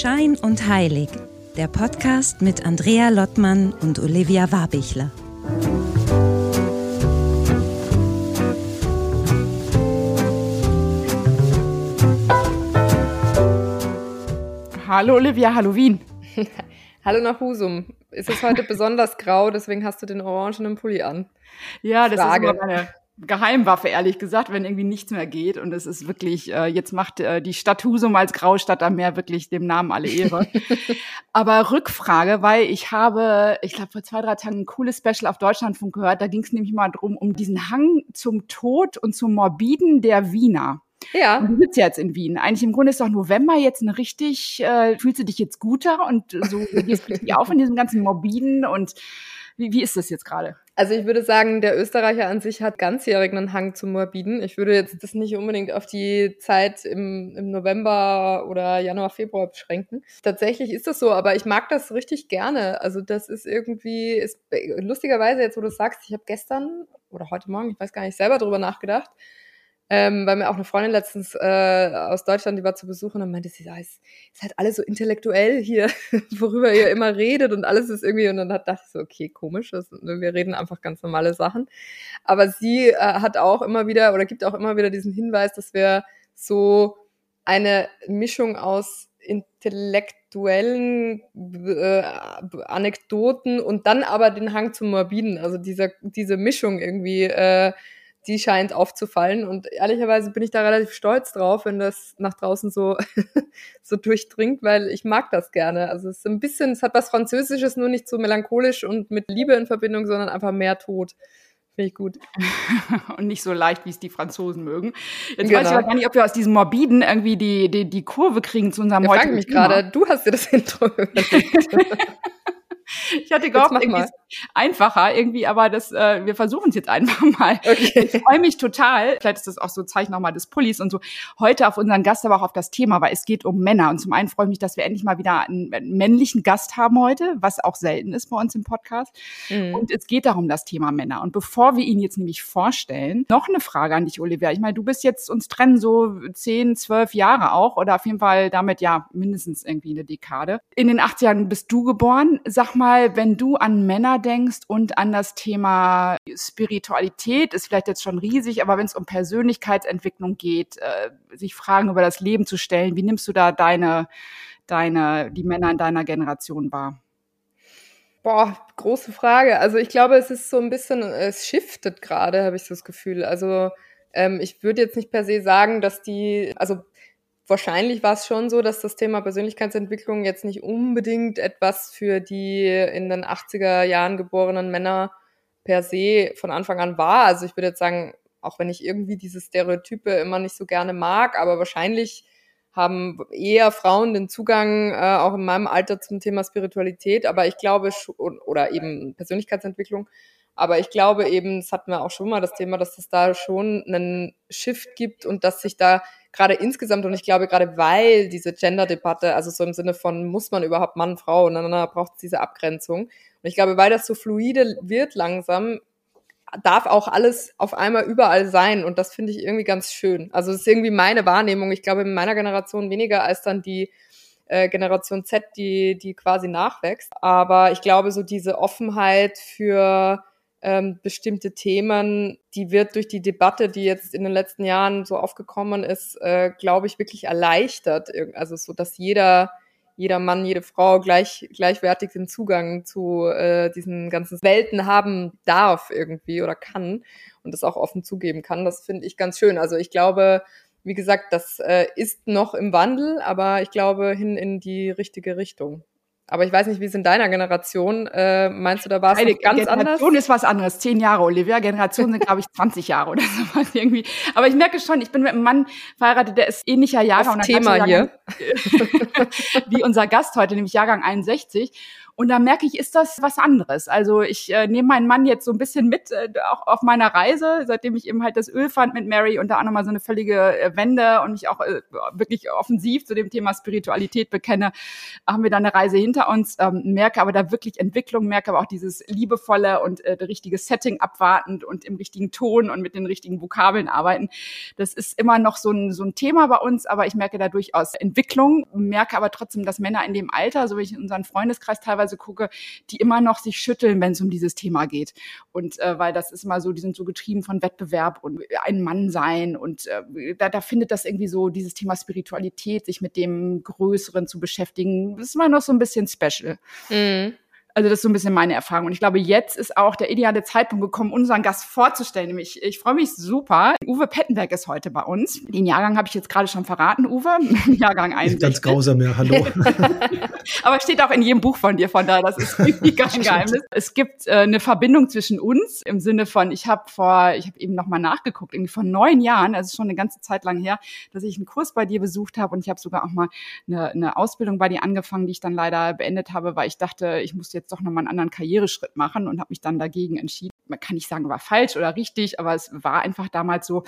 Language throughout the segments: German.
Schein und Heilig, der Podcast mit Andrea Lottmann und Olivia Warbichler. Hallo Olivia, hallo Wien. hallo nach Husum. Es ist heute besonders grau, deswegen hast du den orangenen Pulli an. Ja, das Frage. ist immer meine Geheimwaffe, ehrlich gesagt, wenn irgendwie nichts mehr geht. Und es ist wirklich, äh, jetzt macht äh, die Stadt Husum als Graustadt am Meer wirklich dem Namen alle Ehre. Aber Rückfrage, weil ich habe, ich glaube, vor zwei, drei Tagen ein cooles Special auf Deutschlandfunk gehört. Da ging es nämlich mal drum, um diesen Hang zum Tod und zum Morbiden der Wiener. Ja. Und du sitzt jetzt in Wien. Eigentlich im Grunde ist doch November jetzt eine richtig, äh, fühlst du dich jetzt guter und so gehst du richtig auf in diesem ganzen Morbiden und wie, wie ist das jetzt gerade? Also ich würde sagen, der Österreicher an sich hat ganzjährig einen Hang zum Morbiden. Ich würde jetzt das nicht unbedingt auf die Zeit im, im November oder Januar, Februar beschränken. Tatsächlich ist das so, aber ich mag das richtig gerne. Also das ist irgendwie, ist, lustigerweise jetzt, wo du sagst, ich habe gestern oder heute Morgen, ich weiß gar nicht, selber drüber nachgedacht, ähm, weil mir auch eine Freundin letztens äh, aus Deutschland, die war zu Besuch und meinte sie, ja, es ist halt alles so intellektuell hier, worüber ihr immer redet und alles ist irgendwie, und dann dachte ich so, okay, komisch, das, ne, wir reden einfach ganz normale Sachen. Aber sie äh, hat auch immer wieder oder gibt auch immer wieder diesen Hinweis, dass wir so eine Mischung aus intellektuellen äh, Anekdoten und dann aber den Hang zum Morbiden, also dieser, diese Mischung irgendwie äh, die scheint aufzufallen. Und ehrlicherweise bin ich da relativ stolz drauf, wenn das nach draußen so, so durchdringt, weil ich mag das gerne. Also es ist ein bisschen, es hat was Französisches, nur nicht so melancholisch und mit Liebe in Verbindung, sondern einfach mehr Tod. Finde ich gut. und nicht so leicht, wie es die Franzosen mögen. Jetzt genau. weiß ich aber gar nicht, ob wir aus diesem Morbiden irgendwie die, die, die Kurve kriegen zu unserem ja, heutigen Ich frage mich gerade, du hast dir das Intro überlegt. Ich hatte gehofft, irgendwie einfacher irgendwie, aber das, äh, wir versuchen es jetzt einfach mal. Okay. Ich freue mich total. Vielleicht ist das auch so Zeichen nochmal des Pullis und so. Heute auf unseren Gast, aber auch auf das Thema, weil es geht um Männer. Und zum einen freue ich mich, dass wir endlich mal wieder einen, einen männlichen Gast haben heute, was auch selten ist bei uns im Podcast. Mhm. Und es geht darum, das Thema Männer. Und bevor wir ihn jetzt nämlich vorstellen, noch eine Frage an dich, Olivia. Ich meine, du bist jetzt uns trennen so zehn, zwölf Jahre auch oder auf jeden Fall damit ja mindestens irgendwie eine Dekade. In den 80ern bist du geboren. Sag mal, wenn du an Männer denkst und an das Thema Spiritualität, ist vielleicht jetzt schon riesig, aber wenn es um Persönlichkeitsentwicklung geht, äh, sich Fragen über das Leben zu stellen, wie nimmst du da deine, deine, die Männer in deiner Generation wahr? Boah, große Frage. Also ich glaube, es ist so ein bisschen, es shiftet gerade, habe ich so das Gefühl. Also ähm, ich würde jetzt nicht per se sagen, dass die, also wahrscheinlich war es schon so, dass das Thema Persönlichkeitsentwicklung jetzt nicht unbedingt etwas für die in den 80er Jahren geborenen Männer per se von Anfang an war. Also ich würde jetzt sagen, auch wenn ich irgendwie diese Stereotype immer nicht so gerne mag, aber wahrscheinlich haben eher Frauen den Zugang äh, auch in meinem Alter zum Thema Spiritualität, aber ich glaube oder eben Persönlichkeitsentwicklung, aber ich glaube eben, das hatten wir auch schon mal das Thema, dass es da schon einen Shift gibt und dass sich da gerade insgesamt und ich glaube gerade weil diese Gender-Debatte, also so im Sinne von muss man überhaupt Mann, Frau und dann braucht es diese Abgrenzung. Und ich glaube, weil das so fluide wird langsam, darf auch alles auf einmal überall sein und das finde ich irgendwie ganz schön. Also es ist irgendwie meine Wahrnehmung. Ich glaube in meiner Generation weniger als dann die äh, Generation Z, die die quasi nachwächst. Aber ich glaube so diese Offenheit für ähm, bestimmte Themen, die wird durch die Debatte, die jetzt in den letzten Jahren so aufgekommen ist, äh, glaube ich, wirklich erleichtert. Also so, dass jeder, jeder Mann, jede Frau gleich, gleichwertig den Zugang zu äh, diesen ganzen Welten haben darf irgendwie oder kann und das auch offen zugeben kann. Das finde ich ganz schön. Also ich glaube, wie gesagt, das äh, ist noch im Wandel, aber ich glaube hin in die richtige Richtung. Aber ich weiß nicht, wie es in deiner Generation, äh, meinst du, da war es ganz Generation anders? Generation ist was anderes. Zehn Jahre, Olivia. Generation sind, glaube ich, 20 Jahre oder so was irgendwie. Aber ich merke schon, ich bin mit einem Mann verheiratet, der ist ähnlicher Jahrgang. Thema hier. wie unser Gast heute, nämlich Jahrgang 61. Und da merke ich, ist das was anderes. Also ich äh, nehme meinen Mann jetzt so ein bisschen mit, äh, auch auf meiner Reise, seitdem ich eben halt das Öl fand mit Mary und da auch nochmal so eine völlige äh, Wende und mich auch äh, wirklich offensiv zu dem Thema Spiritualität bekenne, haben wir da eine Reise hinter uns, ähm, merke aber da wirklich Entwicklung, merke aber auch dieses liebevolle und äh, richtige Setting abwartend und im richtigen Ton und mit den richtigen Vokabeln arbeiten. Das ist immer noch so ein, so ein Thema bei uns, aber ich merke da durchaus Entwicklung, merke aber trotzdem, dass Männer in dem Alter, so wie ich in unseren Freundeskreis teilweise gucke, die immer noch sich schütteln, wenn es um dieses Thema geht. Und äh, weil das ist immer so, die sind so getrieben von Wettbewerb und ein Mann sein und äh, da, da findet das irgendwie so dieses Thema Spiritualität, sich mit dem Größeren zu beschäftigen, ist immer noch so ein bisschen special. Mhm. Also das ist so ein bisschen meine Erfahrung. Und ich glaube, jetzt ist auch der ideale Zeitpunkt gekommen, unseren Gast vorzustellen. Nämlich, ich freue mich super. Uwe Pettenberg ist heute bei uns. Den Jahrgang habe ich jetzt gerade schon verraten, Uwe. Jahrgang 61. Ganz grausam, ja. Hallo. Aber steht auch in jedem Buch von dir, von daher, das ist irgendwie kein Geheimnis. Es gibt äh, eine Verbindung zwischen uns im Sinne von, ich habe vor, ich habe eben nochmal nachgeguckt, irgendwie vor neun Jahren, also schon eine ganze Zeit lang her, dass ich einen Kurs bei dir besucht habe und ich habe sogar auch mal eine, eine Ausbildung bei dir angefangen, die ich dann leider beendet habe, weil ich dachte, ich muss jetzt doch nochmal einen anderen Karriereschritt machen und habe mich dann dagegen entschieden. Man kann nicht sagen, war falsch oder richtig, aber es war einfach damals so,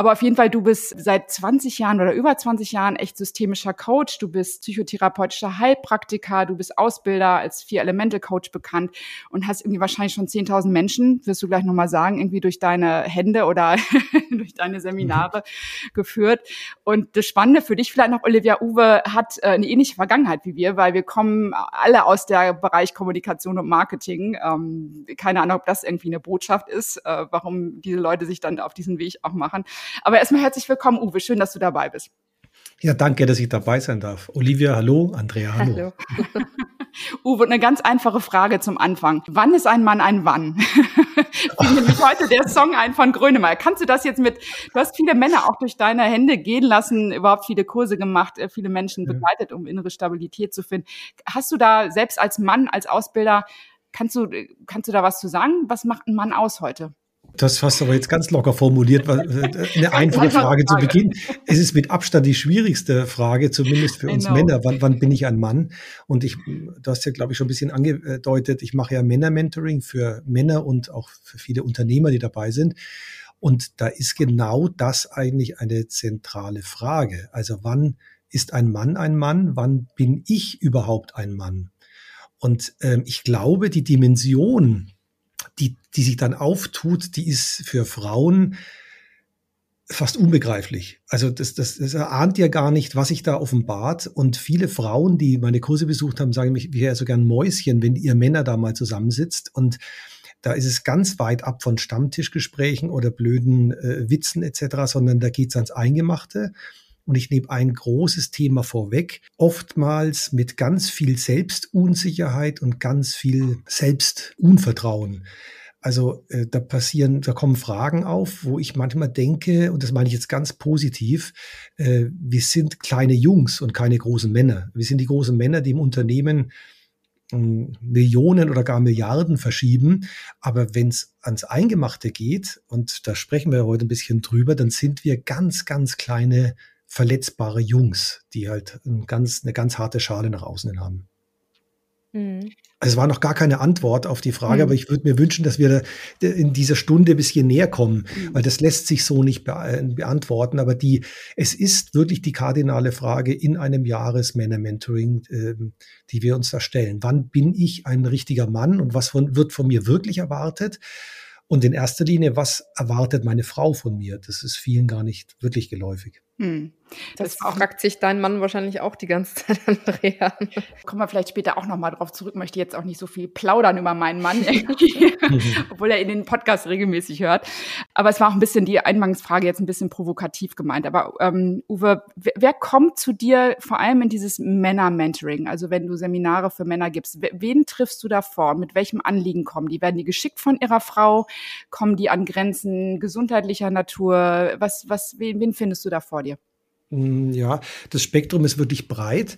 aber auf jeden Fall, du bist seit 20 Jahren oder über 20 Jahren echt systemischer Coach. Du bist psychotherapeutischer Heilpraktiker. Du bist Ausbilder als Vier-Elemente-Coach bekannt und hast irgendwie wahrscheinlich schon 10.000 Menschen, wirst du gleich nochmal sagen, irgendwie durch deine Hände oder durch deine Seminare geführt. Und das Spannende für dich vielleicht noch, Olivia Uwe hat äh, eine ähnliche Vergangenheit wie wir, weil wir kommen alle aus der Bereich Kommunikation und Marketing. Ähm, keine Ahnung, ob das irgendwie eine Botschaft ist, äh, warum diese Leute sich dann auf diesen Weg auch machen. Aber erstmal herzlich willkommen, Uwe. Schön, dass du dabei bist. Ja, danke, dass ich dabei sein darf. Olivia, hallo. Andrea, hallo. hallo. Uwe, eine ganz einfache Frage zum Anfang. Wann ist ein Mann ein Wann? Fiel nämlich heute der Song ein von Grönemeyer. Kannst du das jetzt mit, du hast viele Männer auch durch deine Hände gehen lassen, überhaupt viele Kurse gemacht, äh, viele Menschen begleitet, um innere Stabilität zu finden. Hast du da selbst als Mann, als Ausbilder, kannst du, kannst du da was zu sagen? Was macht ein Mann aus heute? Das hast du aber jetzt ganz locker formuliert, äh, eine einfache Frage zu Beginn. Es ist mit Abstand die schwierigste Frage, zumindest für uns genau. Männer. Wann, wann bin ich ein Mann? Und ich, du hast ja, glaube ich, schon ein bisschen angedeutet, ich mache ja Männer-Mentoring für Männer und auch für viele Unternehmer, die dabei sind. Und da ist genau das eigentlich eine zentrale Frage. Also wann ist ein Mann ein Mann? Wann bin ich überhaupt ein Mann? Und ähm, ich glaube, die Dimension die, die sich dann auftut, die ist für Frauen fast unbegreiflich. Also das, das, das erahnt ja gar nicht, was sich da offenbart. Und viele Frauen, die meine Kurse besucht haben, sagen mich, wir wäre so gern Mäuschen, wenn ihr Männer da mal zusammensitzt. Und da ist es ganz weit ab von Stammtischgesprächen oder blöden äh, Witzen etc., sondern da geht's ans Eingemachte. Und ich nehme ein großes Thema vorweg, oftmals mit ganz viel Selbstunsicherheit und ganz viel Selbstunvertrauen. Also äh, da passieren, da kommen Fragen auf, wo ich manchmal denke, und das meine ich jetzt ganz positiv, äh, wir sind kleine Jungs und keine großen Männer. Wir sind die großen Männer, die im Unternehmen hm, Millionen oder gar Milliarden verschieben. Aber wenn es ans Eingemachte geht, und da sprechen wir heute ein bisschen drüber, dann sind wir ganz, ganz kleine verletzbare Jungs, die halt ein ganz, eine ganz harte Schale nach außen hin haben. Mhm. Also es war noch gar keine Antwort auf die Frage, mhm. aber ich würde mir wünschen, dass wir in dieser Stunde ein bisschen näher kommen, mhm. weil das lässt sich so nicht be beantworten. Aber die, es ist wirklich die kardinale Frage in einem Jahresmänner-Mentoring, äh, die wir uns da stellen. Wann bin ich ein richtiger Mann und was von, wird von mir wirklich erwartet? Und in erster Linie, was erwartet meine Frau von mir? Das ist vielen gar nicht wirklich geläufig. Hm. Das, das fragt sich dein Mann wahrscheinlich auch die ganze Zeit, Andrea. Kommen wir vielleicht später auch nochmal drauf zurück. Möchte jetzt auch nicht so viel plaudern über meinen Mann, obwohl er in den Podcast regelmäßig hört. Aber es war auch ein bisschen die Eingangsfrage jetzt ein bisschen provokativ gemeint. Aber ähm, Uwe, wer, wer, kommt zu dir vor allem in dieses Männer-Mentoring? Also wenn du Seminare für Männer gibst, wen triffst du da vor? Mit welchem Anliegen kommen die? Werden die geschickt von ihrer Frau? Kommen die an Grenzen gesundheitlicher Natur? Was, was, wen, wen findest du da vor dir? Hm, ja, das Spektrum ist wirklich breit.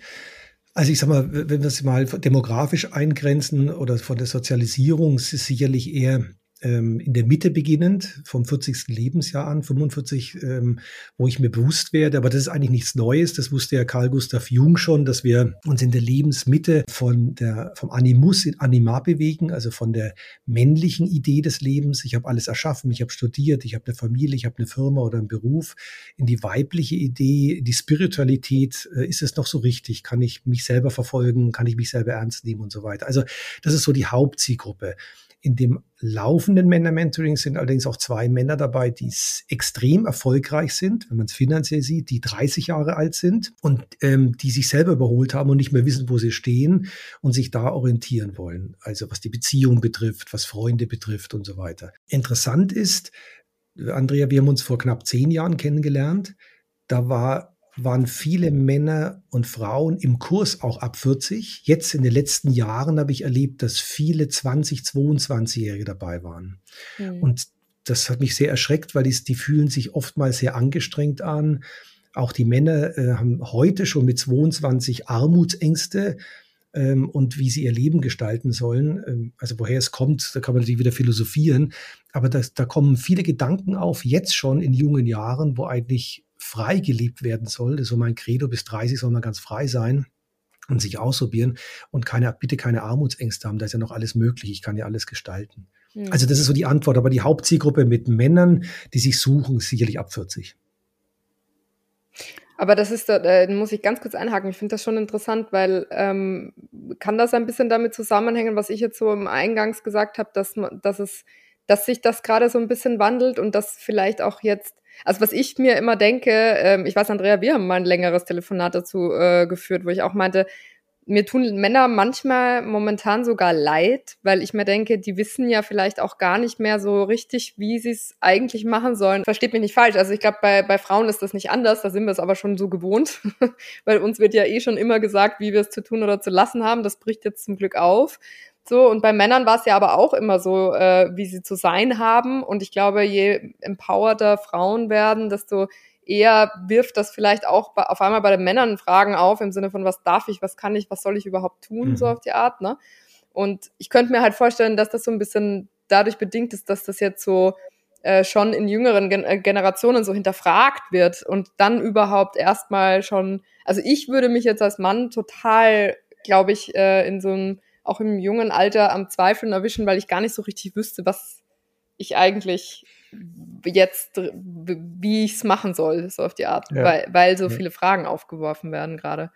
Also ich sag mal, wenn wir es mal demografisch eingrenzen oder von der Sozialisierung, ist es sicherlich eher ähm, in der Mitte beginnend, vom 40. Lebensjahr an, 45, ähm, wo ich mir bewusst werde, aber das ist eigentlich nichts Neues, das wusste ja Carl Gustav Jung schon, dass wir uns in der Lebensmitte von der, vom Animus in Anima bewegen, also von der männlichen Idee des Lebens, ich habe alles erschaffen, ich habe studiert, ich habe eine Familie, ich habe eine Firma oder einen Beruf, in die weibliche Idee, die Spiritualität, äh, ist es noch so richtig, kann ich mich selber verfolgen, kann ich mich selber ernst nehmen und so weiter. Also das ist so die Hauptzielgruppe. In dem laufenden Männer-Mentoring sind allerdings auch zwei Männer dabei, die extrem erfolgreich sind, wenn man es finanziell sieht, die 30 Jahre alt sind und ähm, die sich selber überholt haben und nicht mehr wissen, wo sie stehen und sich da orientieren wollen. Also was die Beziehung betrifft, was Freunde betrifft und so weiter. Interessant ist, Andrea, wir haben uns vor knapp zehn Jahren kennengelernt. Da war waren viele Männer und Frauen im Kurs auch ab 40. Jetzt in den letzten Jahren habe ich erlebt, dass viele 20, 22-Jährige dabei waren. Mhm. Und das hat mich sehr erschreckt, weil die, die fühlen sich oftmals sehr angestrengt an. Auch die Männer äh, haben heute schon mit 22 Armutsängste ähm, und wie sie ihr Leben gestalten sollen. Ähm, also woher es kommt, da kann man natürlich wieder philosophieren. Aber das, da kommen viele Gedanken auf, jetzt schon in jungen Jahren, wo eigentlich frei gelebt werden soll. Das ist so mein Credo, bis 30 soll man ganz frei sein und sich ausprobieren und keine, bitte keine Armutsängste haben. Da ist ja noch alles möglich. Ich kann ja alles gestalten. Mhm. Also das ist so die Antwort. Aber die Hauptzielgruppe mit Männern, die sich suchen, ist sicherlich ab 40. Aber das ist, da muss ich ganz kurz einhaken. Ich finde das schon interessant, weil ähm, kann das ein bisschen damit zusammenhängen, was ich jetzt so im Eingangs gesagt habe, dass, dass es, dass sich das gerade so ein bisschen wandelt und dass vielleicht auch jetzt also was ich mir immer denke, ähm, ich weiß, Andrea, wir haben mal ein längeres Telefonat dazu äh, geführt, wo ich auch meinte, mir tun Männer manchmal momentan sogar leid, weil ich mir denke, die wissen ja vielleicht auch gar nicht mehr so richtig, wie sie es eigentlich machen sollen. Versteht mich nicht falsch. Also ich glaube, bei, bei Frauen ist das nicht anders, da sind wir es aber schon so gewohnt, weil uns wird ja eh schon immer gesagt, wie wir es zu tun oder zu lassen haben. Das bricht jetzt zum Glück auf. So, und bei Männern war es ja aber auch immer so, äh, wie sie zu sein haben. Und ich glaube, je empowerter Frauen werden, desto eher wirft das vielleicht auch auf einmal bei den Männern Fragen auf, im Sinne von, was darf ich, was kann ich, was soll ich überhaupt tun, mhm. so auf die Art, ne? Und ich könnte mir halt vorstellen, dass das so ein bisschen dadurch bedingt ist, dass das jetzt so äh, schon in jüngeren Gen äh, Generationen so hinterfragt wird und dann überhaupt erstmal schon, also ich würde mich jetzt als Mann total, glaube ich, äh, in so einem auch im jungen Alter am Zweifeln erwischen, weil ich gar nicht so richtig wüsste, was ich eigentlich jetzt, wie ich es machen soll, so auf die Art, ja. weil, weil so viele Fragen aufgeworfen werden gerade.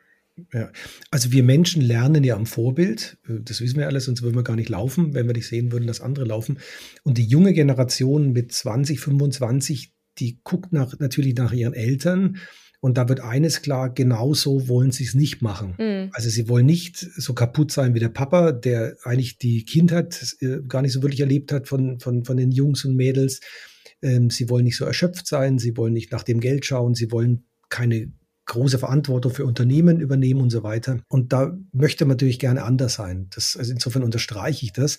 Ja, also wir Menschen lernen ja am Vorbild, das wissen wir alles, sonst würden wir gar nicht laufen, wenn wir nicht sehen würden, dass andere laufen. Und die junge Generation mit 20, 25, die guckt nach, natürlich nach ihren Eltern und da wird eines klar, genauso wollen sie es nicht machen. Mhm. Also sie wollen nicht so kaputt sein wie der Papa, der eigentlich die Kindheit äh, gar nicht so wirklich erlebt hat von, von, von den Jungs und Mädels. Ähm, sie wollen nicht so erschöpft sein, sie wollen nicht nach dem Geld schauen, sie wollen keine große Verantwortung für Unternehmen übernehmen und so weiter. Und da möchte man natürlich gerne anders sein. Das, also insofern unterstreiche ich das.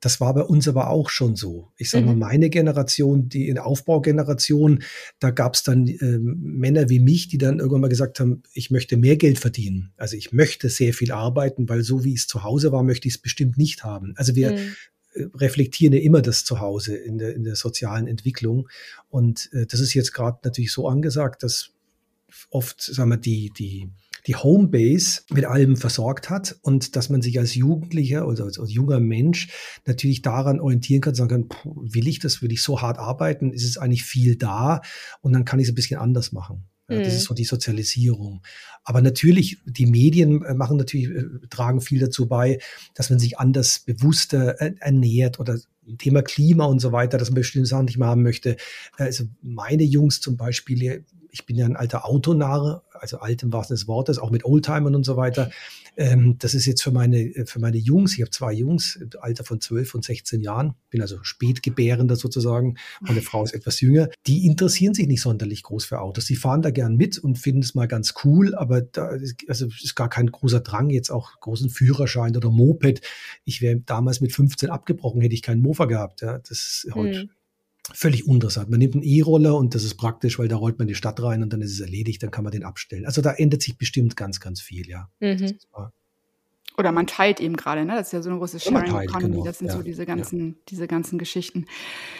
Das war bei uns aber auch schon so. Ich sage mhm. mal, meine Generation, die in Aufbaugeneration, da gab es dann äh, Männer wie mich, die dann irgendwann mal gesagt haben, ich möchte mehr Geld verdienen. Also ich möchte sehr viel arbeiten, weil so wie es zu Hause war, möchte ich es bestimmt nicht haben. Also wir mhm reflektieren ja immer das Zuhause in der, in der sozialen Entwicklung. Und äh, das ist jetzt gerade natürlich so angesagt, dass oft, sagen wir, die, die, die Homebase mit allem versorgt hat und dass man sich als Jugendlicher oder als, als junger Mensch natürlich daran orientieren kann, sagen kann, will ich das, will ich so hart arbeiten, ist es eigentlich viel da und dann kann ich es ein bisschen anders machen. Ja, das ist mhm. so die Sozialisierung. Aber natürlich, die Medien äh, machen natürlich, äh, tragen viel dazu bei, dass man sich anders bewusster äh, ernährt oder Thema Klima und so weiter, dass man bestimmte Sachen nicht mehr haben möchte. Also meine Jungs zum Beispiel, ich bin ja ein alter Autonarre, also alt im wahrsten des Wortes, auch mit Oldtimern und so weiter. Ähm, das ist jetzt für meine, für meine Jungs, ich habe zwei Jungs, Alter von 12 und 16 Jahren, bin also Spätgebärender sozusagen, meine Frau ist etwas jünger, die interessieren sich nicht sonderlich groß für Autos. Die fahren da gern mit und finden es mal ganz cool, aber da ist, also ist gar kein großer Drang, jetzt auch großen Führerschein oder Moped. Ich wäre damals mit 15 abgebrochen, hätte ich keinen Mofa gehabt. Ja. Das ist heute hm völlig uninteressant. Man nimmt einen E-Roller und das ist praktisch, weil da rollt man die Stadt rein und dann ist es erledigt, dann kann man den abstellen. Also da ändert sich bestimmt ganz, ganz viel, ja. Mhm. Oder man teilt eben gerade, ne? Das ist ja so eine große Sharing Economy. Genau. Das sind ja. so diese ganzen, ja. diese ganzen Geschichten.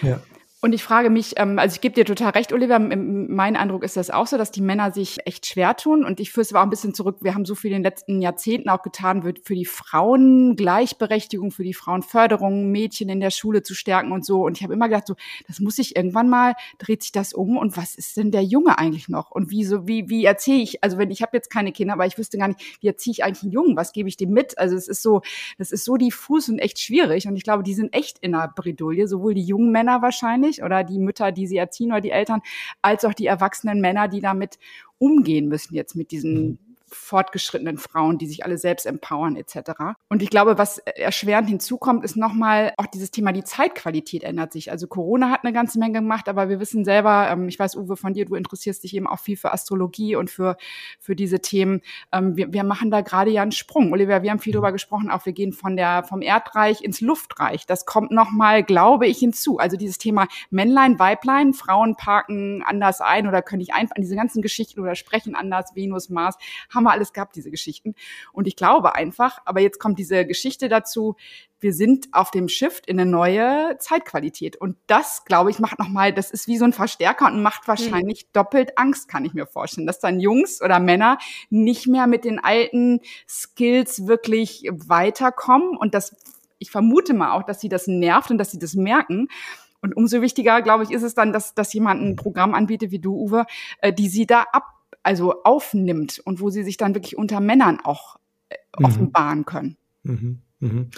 Ja. Und ich frage mich, ähm, also ich gebe dir total recht, Oliver, mein Eindruck ist das auch so, dass die Männer sich echt schwer tun. Und ich führe es aber auch ein bisschen zurück. Wir haben so viel in den letzten Jahrzehnten auch getan, wird für die Frauen Gleichberechtigung, für die Frauenförderung, Mädchen in der Schule zu stärken und so. Und ich habe immer gedacht, so, das muss ich irgendwann mal, dreht sich das um. Und was ist denn der Junge eigentlich noch? Und wie so, wie, wie erzähle ich, also wenn ich habe jetzt keine Kinder, aber ich wüsste gar nicht, wie erziehe ich eigentlich einen Jungen? Was gebe ich dem mit? Also es ist so, das ist so diffus und echt schwierig. Und ich glaube, die sind echt in einer Bredouille, sowohl die jungen Männer wahrscheinlich wahrscheinlich oder die Mütter, die sie erziehen oder die Eltern, als auch die erwachsenen Männer, die damit umgehen müssen jetzt mit diesen mhm fortgeschrittenen Frauen, die sich alle selbst empowern etc. Und ich glaube, was erschwerend hinzukommt, ist nochmal auch dieses Thema, die Zeitqualität ändert sich. Also Corona hat eine ganze Menge gemacht, aber wir wissen selber, ähm, ich weiß, Uwe, von dir, du interessierst dich eben auch viel für Astrologie und für, für diese Themen. Ähm, wir, wir machen da gerade ja einen Sprung. Oliver, wir haben viel darüber gesprochen, auch wir gehen von der, vom Erdreich ins Luftreich. Das kommt nochmal, glaube ich, hinzu. Also dieses Thema Männlein, Weiblein, Frauen parken anders ein oder können nicht einfach diese ganzen Geschichten oder sprechen anders, Venus, Mars, haben wir alles gehabt, diese Geschichten. Und ich glaube einfach, aber jetzt kommt diese Geschichte dazu, wir sind auf dem Shift in eine neue Zeitqualität. Und das, glaube ich, macht nochmal, das ist wie so ein Verstärker und macht wahrscheinlich mhm. doppelt Angst, kann ich mir vorstellen, dass dann Jungs oder Männer nicht mehr mit den alten Skills wirklich weiterkommen und das, ich vermute mal auch, dass sie das nervt und dass sie das merken. Und umso wichtiger, glaube ich, ist es dann, dass, dass jemand ein Programm anbietet wie du, Uwe, äh, die sie da ab also aufnimmt und wo sie sich dann wirklich unter Männern auch äh, mhm. offenbaren können. Mhm. Mhm.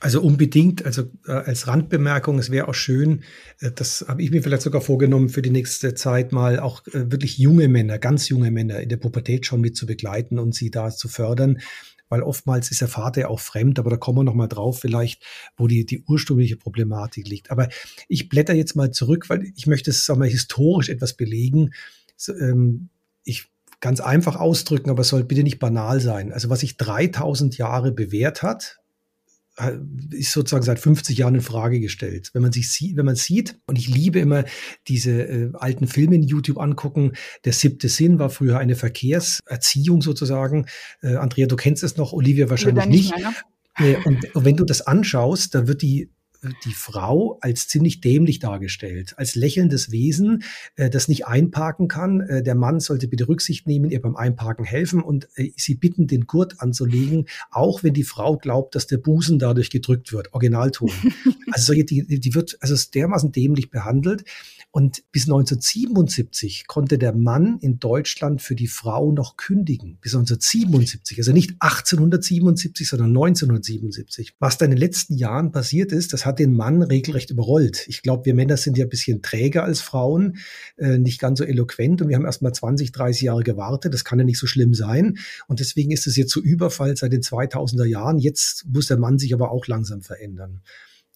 Also unbedingt, also äh, als Randbemerkung, es wäre auch schön, äh, das habe ich mir vielleicht sogar vorgenommen, für die nächste Zeit mal auch äh, wirklich junge Männer, ganz junge Männer in der Pubertät schon mit zu begleiten und sie da zu fördern. Weil oftmals ist der Vater auch fremd, aber da kommen wir nochmal drauf, vielleicht, wo die, die ursprüngliche Problematik liegt. Aber ich blätter jetzt mal zurück, weil ich möchte es, sagen wir, historisch etwas belegen. So, ähm, ich ganz einfach ausdrücken, aber es soll bitte nicht banal sein. Also was sich 3000 Jahre bewährt hat, äh, ist sozusagen seit 50 Jahren in Frage gestellt. Wenn man sich sieht, wenn man sieht, und ich liebe immer diese äh, alten Filme in YouTube angucken, der siebte Sinn war früher eine Verkehrserziehung sozusagen. Äh, Andrea, du kennst es noch, Olivia wahrscheinlich nicht. nicht. Ne? Und, und wenn du das anschaust, da wird die die Frau als ziemlich dämlich dargestellt, als lächelndes Wesen, äh, das nicht einparken kann. Äh, der Mann sollte bitte Rücksicht nehmen, ihr beim Einparken helfen und äh, sie bitten, den Gurt anzulegen, auch wenn die Frau glaubt, dass der Busen dadurch gedrückt wird. Originalton. also solche, die, die wird also dermaßen dämlich behandelt. Und bis 1977 konnte der Mann in Deutschland für die Frau noch kündigen. Bis 1977, also nicht 1877, sondern 1977. Was da in den letzten Jahren passiert ist, das hat den Mann regelrecht überrollt. Ich glaube, wir Männer sind ja ein bisschen träger als Frauen, äh, nicht ganz so eloquent und wir haben erst mal 20, 30 Jahre gewartet. Das kann ja nicht so schlimm sein. Und deswegen ist es jetzt so Überfall seit den 2000er Jahren. Jetzt muss der Mann sich aber auch langsam verändern.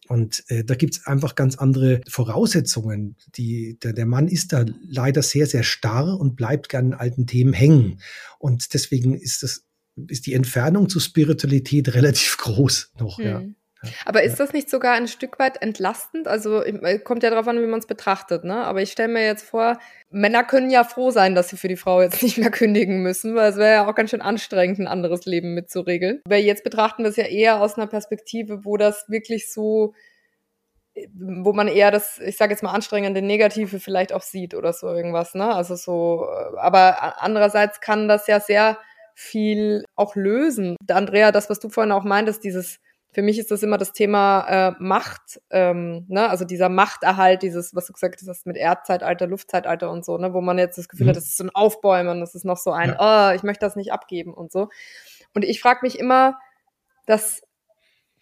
Und äh, da gibt's einfach ganz andere Voraussetzungen. Die, der, der Mann ist da leider sehr, sehr starr und bleibt gern in alten Themen hängen. Und deswegen ist das, ist die Entfernung zur Spiritualität relativ groß noch. Hm. Ja. Aber ist das nicht sogar ein Stück weit entlastend? Also kommt ja darauf an, wie man es betrachtet, ne? Aber ich stelle mir jetzt vor, Männer können ja froh sein, dass sie für die Frau jetzt nicht mehr kündigen müssen, weil es wäre ja auch ganz schön anstrengend, ein anderes Leben mitzuregeln. Weil jetzt betrachten wir es ja eher aus einer Perspektive, wo das wirklich so wo man eher das, ich sage jetzt mal anstrengende Negative vielleicht auch sieht oder so irgendwas, ne? Also so, aber andererseits kann das ja sehr viel auch lösen. Andrea, das, was du vorhin auch meintest, dieses für mich ist das immer das Thema äh, Macht, ähm, ne? also dieser Machterhalt, dieses, was du gesagt hast, mit Erdzeitalter, Luftzeitalter und so, ne? wo man jetzt das Gefühl mhm. hat, das ist so ein Aufbäumen, das ist noch so ein, ja. oh, ich möchte das nicht abgeben und so. Und ich frage mich immer, dass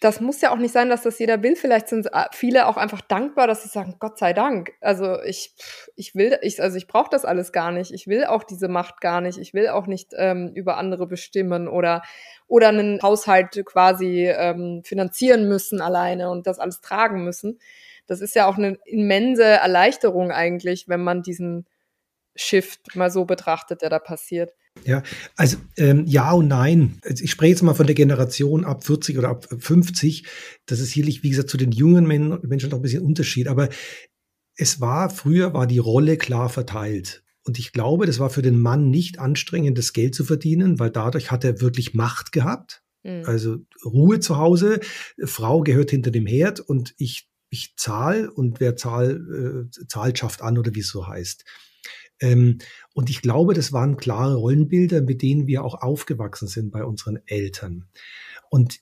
das muss ja auch nicht sein, dass das jeder will. Vielleicht sind äh, viele auch einfach dankbar, dass sie sagen, Gott sei Dank. Also ich, ich will, ich, also ich brauche das alles gar nicht. Ich will auch diese Macht gar nicht. Ich will auch nicht ähm, über andere bestimmen oder oder einen Haushalt quasi ähm, finanzieren müssen alleine und das alles tragen müssen. Das ist ja auch eine immense Erleichterung eigentlich, wenn man diesen Shift mal so betrachtet, der da passiert. Ja, also ähm, ja und nein. Also ich spreche jetzt mal von der Generation ab 40 oder ab 50. Das ist sicherlich, wie gesagt, zu den jungen Menschen noch ein bisschen Unterschied. Aber es war, früher war die Rolle klar verteilt. Und ich glaube, das war für den Mann nicht anstrengend, das Geld zu verdienen, weil dadurch hat er wirklich Macht gehabt. Mhm. Also Ruhe zu Hause, Frau gehört hinter dem Herd und ich, ich zahle und wer zahl, äh, zahlt, schafft an oder wie es so heißt. Ähm, und ich glaube, das waren klare Rollenbilder, mit denen wir auch aufgewachsen sind bei unseren Eltern. Und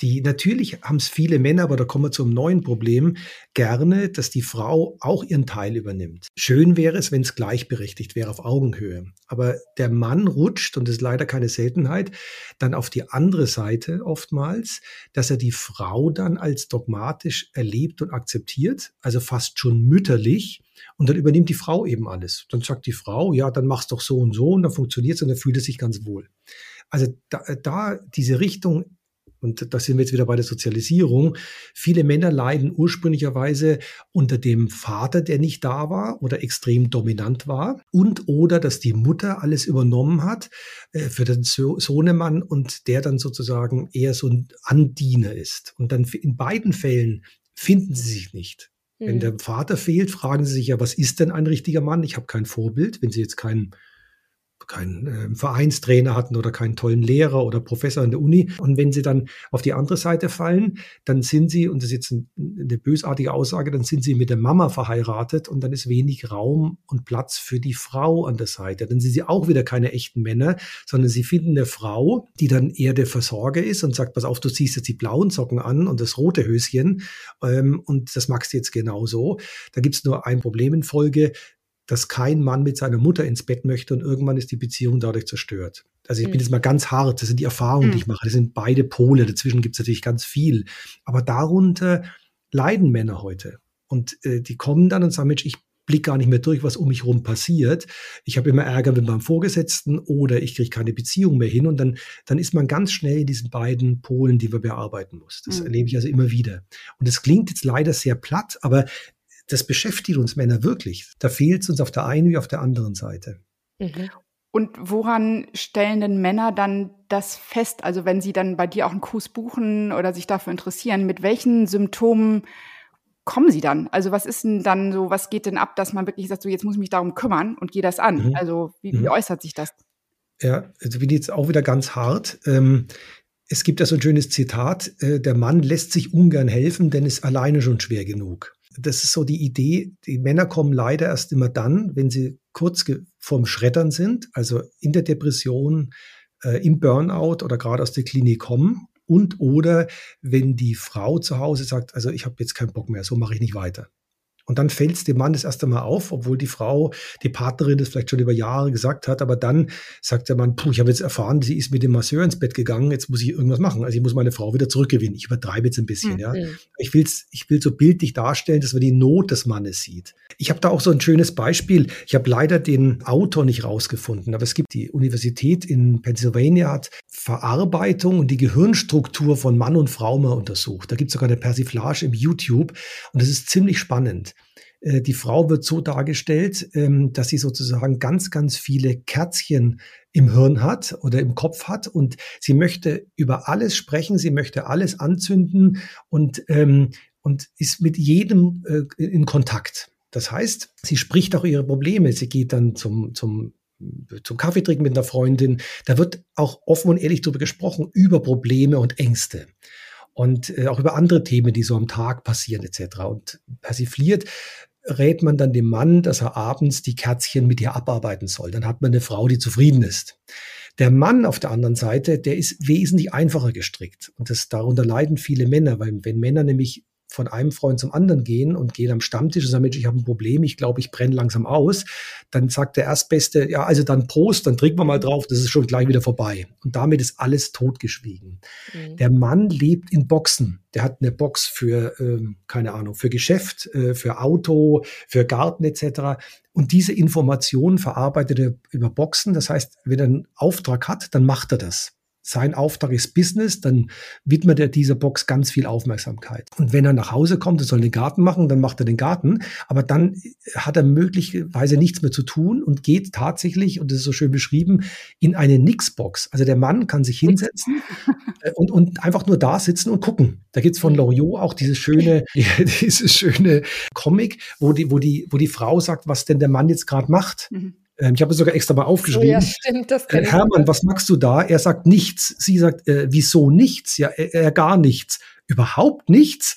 die natürlich haben es viele Männer, aber da kommen wir zum neuen Problem, gerne, dass die Frau auch ihren Teil übernimmt. Schön wäre es, wenn es gleichberechtigt wäre auf Augenhöhe. Aber der Mann rutscht, und das ist leider keine Seltenheit, dann auf die andere Seite oftmals, dass er die Frau dann als dogmatisch erlebt und akzeptiert, also fast schon mütterlich. Und dann übernimmt die Frau eben alles. Dann sagt die Frau, ja, dann mach's doch so und so und dann funktioniert es und dann fühlt es sich ganz wohl. Also da, da diese Richtung und da sind wir jetzt wieder bei der Sozialisierung. Viele Männer leiden ursprünglicherweise unter dem Vater, der nicht da war oder extrem dominant war und oder dass die Mutter alles übernommen hat äh, für den so Sohnemann und der dann sozusagen eher so ein Andiener ist. Und dann in beiden Fällen finden sie sich nicht. Wenn mhm. der Vater fehlt, fragen sie sich ja, was ist denn ein richtiger Mann? Ich habe kein Vorbild. Wenn sie jetzt keinen keinen äh, Vereinstrainer hatten oder keinen tollen Lehrer oder Professor in der Uni. Und wenn sie dann auf die andere Seite fallen, dann sind sie, und das ist jetzt ein, eine bösartige Aussage, dann sind sie mit der Mama verheiratet und dann ist wenig Raum und Platz für die Frau an der Seite. Dann sind sie auch wieder keine echten Männer, sondern sie finden eine Frau, die dann eher der Versorger ist und sagt, pass auf, du ziehst jetzt die blauen Socken an und das rote Höschen ähm, und das magst du jetzt genauso. Da gibt es nur ein Problem in Folge dass kein Mann mit seiner Mutter ins Bett möchte und irgendwann ist die Beziehung dadurch zerstört. Also ich mhm. bin jetzt mal ganz hart, das sind die Erfahrungen, die ich mache. Das sind beide Pole, dazwischen gibt es natürlich ganz viel. Aber darunter leiden Männer heute. Und äh, die kommen dann und sagen, Mensch, ich blick gar nicht mehr durch, was um mich herum passiert. Ich habe immer Ärger mit meinem Vorgesetzten oder ich kriege keine Beziehung mehr hin. Und dann, dann ist man ganz schnell in diesen beiden Polen, die man bearbeiten muss. Das mhm. erlebe ich also immer wieder. Und es klingt jetzt leider sehr platt, aber das beschäftigt uns Männer wirklich. Da fehlt es uns auf der einen wie auf der anderen Seite. Mhm. Und woran stellen denn Männer dann das fest? Also wenn sie dann bei dir auch einen Kurs buchen oder sich dafür interessieren, mit welchen Symptomen kommen sie dann? Also was ist denn dann so, was geht denn ab, dass man wirklich sagt, so jetzt muss ich mich darum kümmern und gehe das an? Mhm. Also wie, wie mhm. äußert sich das? Ja, also bin jetzt auch wieder ganz hart. Ähm, es gibt ja so ein schönes Zitat, äh, der Mann lässt sich ungern helfen, denn ist alleine schon schwer genug das ist so die Idee, die Männer kommen leider erst immer dann, wenn sie kurz vorm Schreddern sind, also in der Depression, äh, im Burnout oder gerade aus der Klinik kommen und oder wenn die Frau zu Hause sagt, also ich habe jetzt keinen Bock mehr, so mache ich nicht weiter. Und dann fällt es dem Mann das erste Mal auf, obwohl die Frau, die Partnerin das vielleicht schon über Jahre gesagt hat, aber dann sagt der Mann, puh, ich habe jetzt erfahren, sie ist mit dem Masseur ins Bett gegangen, jetzt muss ich irgendwas machen. Also ich muss meine Frau wieder zurückgewinnen. Ich übertreibe jetzt ein bisschen, mhm. ja. Ich will's, ich will so bildlich darstellen, dass man die Not des Mannes sieht. Ich habe da auch so ein schönes Beispiel. Ich habe leider den Autor nicht rausgefunden, aber es gibt die Universität in Pennsylvania hat Verarbeitung und die Gehirnstruktur von Mann und Frau mal untersucht. Da gibt es sogar eine Persiflage im YouTube und das ist ziemlich spannend. Äh, die Frau wird so dargestellt, ähm, dass sie sozusagen ganz, ganz viele Kerzchen im Hirn hat oder im Kopf hat und sie möchte über alles sprechen, sie möchte alles anzünden und, ähm, und ist mit jedem äh, in Kontakt. Das heißt, sie spricht auch ihre Probleme. Sie geht dann zum, zum zum Kaffee trinken mit einer Freundin. Da wird auch offen und ehrlich darüber gesprochen, über Probleme und Ängste und äh, auch über andere Themen, die so am Tag passieren etc. Und persifliert rät man dann dem Mann, dass er abends die Kerzchen mit ihr abarbeiten soll. Dann hat man eine Frau, die zufrieden ist. Der Mann auf der anderen Seite, der ist wesentlich einfacher gestrickt. Und das, darunter leiden viele Männer, weil wenn Männer nämlich von einem Freund zum anderen gehen und gehen am Stammtisch und sagen, Mensch, ich habe ein Problem, ich glaube, ich brenne langsam aus, dann sagt der Erstbeste, ja, also dann Prost, dann trinken wir mal drauf, das ist schon gleich wieder vorbei. Und damit ist alles totgeschwiegen. Mhm. Der Mann lebt in Boxen. Der hat eine Box für, ähm, keine Ahnung, für Geschäft, äh, für Auto, für Garten etc. Und diese Informationen verarbeitet er über Boxen. Das heißt, wenn er einen Auftrag hat, dann macht er das sein Auftrag ist Business, dann widmet er dieser Box ganz viel Aufmerksamkeit. Und wenn er nach Hause kommt und soll den Garten machen, dann macht er den Garten. Aber dann hat er möglicherweise nichts mehr zu tun und geht tatsächlich, und das ist so schön beschrieben, in eine Nix-Box. Also der Mann kann sich hinsetzen und, und einfach nur da sitzen und gucken. Da gibt's von Loriot auch dieses schöne, dieses schöne Comic, wo die, wo die, wo die Frau sagt, was denn der Mann jetzt gerade macht. Mhm. Ähm, ich habe es sogar extra mal aufgeschrieben. Ja, stimmt, das äh, Hermann, was magst du da? Er sagt nichts. Sie sagt, äh, wieso nichts? Ja, er, er gar nichts. Überhaupt nichts?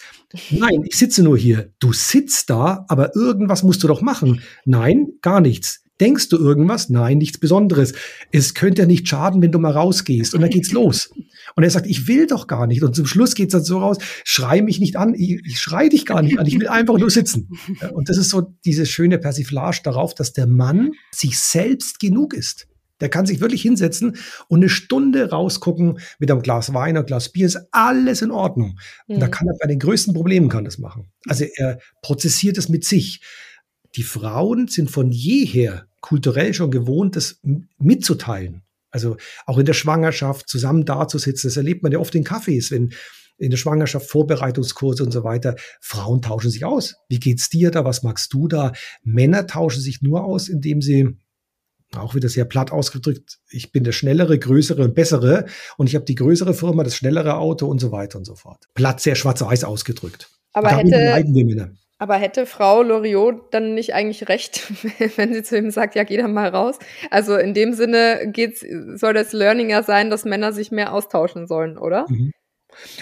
Nein, ich sitze nur hier. Du sitzt da, aber irgendwas musst du doch machen. Nein, gar nichts. Denkst du irgendwas? Nein, nichts Besonderes. Es könnte ja nicht schaden, wenn du mal rausgehst. Und dann geht's los. Und er sagt, ich will doch gar nicht. Und zum Schluss geht's dann so raus, schrei mich nicht an, ich, ich schrei dich gar nicht an, ich will einfach nur sitzen. Und das ist so diese schöne Persiflage darauf, dass der Mann sich selbst genug ist. Der kann sich wirklich hinsetzen und eine Stunde rausgucken mit einem Glas Wein, einem Glas Bier, ist alles in Ordnung. Und da mhm. kann er bei den größten Problemen kann das machen. Also er prozessiert es mit sich. Die Frauen sind von jeher kulturell schon gewohnt, das mitzuteilen. Also auch in der Schwangerschaft zusammen dazusitzen, das erlebt man ja oft in Cafés, wenn in der Schwangerschaft Vorbereitungskurse und so weiter. Frauen tauschen sich aus. Wie geht's dir da? Was magst du da? Männer tauschen sich nur aus, indem sie auch wieder sehr platt ausgedrückt, ich bin der schnellere, größere und bessere und ich habe die größere Firma, das schnellere Auto und so weiter und so fort. Platt, sehr schwarz-weiß ausgedrückt. Aber hätte, aber hätte Frau Loriot dann nicht eigentlich recht, wenn sie zu ihm sagt, ja, geh dann mal raus? Also in dem Sinne geht's, soll das Learning ja sein, dass Männer sich mehr austauschen sollen, oder? Mhm.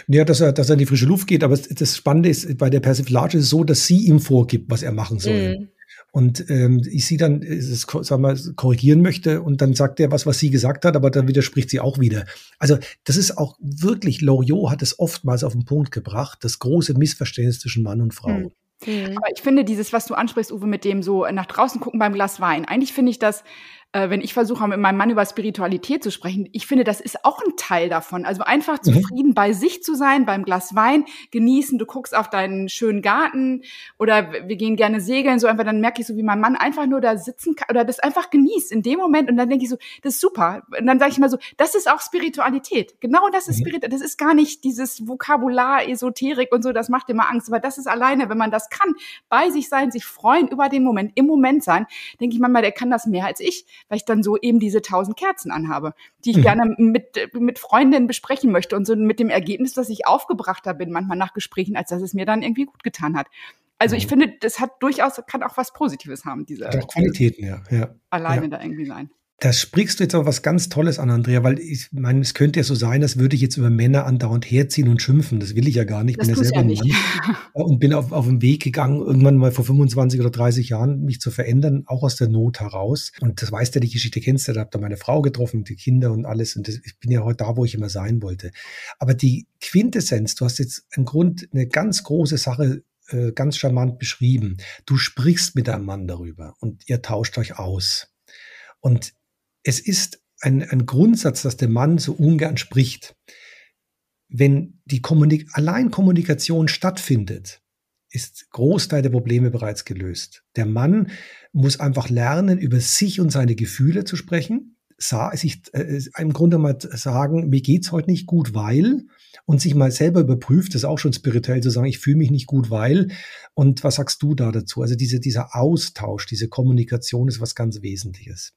Ja, dass er, dass er in die frische Luft geht. Aber das Spannende ist, bei der Persiflage ist es so, dass sie ihm vorgibt, was er machen soll. Mhm. Und ähm, ich sie dann es, sag mal, korrigieren möchte und dann sagt er was, was sie gesagt hat, aber dann widerspricht sie auch wieder. Also das ist auch wirklich, Loriot hat es oftmals auf den Punkt gebracht, das große Missverständnis zwischen Mann und Frau. Mhm. Mhm. Aber ich finde dieses, was du ansprichst, Uwe, mit dem so nach draußen gucken beim Glas Wein, eigentlich finde ich das äh, wenn ich versuche, mit meinem Mann über Spiritualität zu sprechen, ich finde, das ist auch ein Teil davon. Also einfach mhm. zufrieden bei sich zu sein, beim Glas Wein, genießen, du guckst auf deinen schönen Garten oder wir gehen gerne segeln, so einfach, dann merke ich so, wie mein Mann einfach nur da sitzen kann oder das einfach genießt in dem Moment und dann denke ich so, das ist super. Und dann sage ich mal so, das ist auch Spiritualität. Genau das ist mhm. Spiritualität. Das ist gar nicht dieses Vokabular, Esoterik und so, das macht immer Angst. Aber das ist alleine, wenn man das kann, bei sich sein, sich freuen über den Moment, im Moment sein, denke ich manchmal, der kann das mehr als ich weil ich dann so eben diese tausend Kerzen anhabe, die ich mhm. gerne mit, mit Freundinnen besprechen möchte und so mit dem Ergebnis, dass ich aufgebrachter bin, manchmal nach Gesprächen, als dass es mir dann irgendwie gut getan hat. Also ich mhm. finde, das hat durchaus, kann auch was Positives haben, diese Qualitäten, ja. ja. Alleine ja. da irgendwie sein. Da sprichst du jetzt aber was ganz Tolles an, Andrea, weil ich meine, es könnte ja so sein, als würde ich jetzt über Männer andauernd herziehen und schimpfen. Das will ich ja gar nicht. Ich bin ja selber ja Mann und bin auf, auf den Weg gegangen, irgendwann mal vor 25 oder 30 Jahren, mich zu verändern, auch aus der Not heraus. Und das weißt ja, die Geschichte kennst du, da habt ihr meine Frau getroffen, die Kinder und alles. Und das, ich bin ja heute da, wo ich immer sein wollte. Aber die Quintessenz, du hast jetzt einen Grund, eine ganz große Sache äh, ganz charmant beschrieben. Du sprichst mit deinem Mann darüber und ihr tauscht euch aus. Und es ist ein, ein Grundsatz, dass der Mann so ungern spricht. Wenn die Kommunik Alleinkommunikation stattfindet, ist Großteil der Probleme bereits gelöst. Der Mann muss einfach lernen, über sich und seine Gefühle zu sprechen, sich äh, im Grunde mal sagen, mir geht's heute nicht gut, weil und sich mal selber überprüft, das ist auch schon spirituell zu sagen, ich fühle mich nicht gut, weil und was sagst du da dazu? Also diese, dieser Austausch, diese Kommunikation ist was ganz Wesentliches.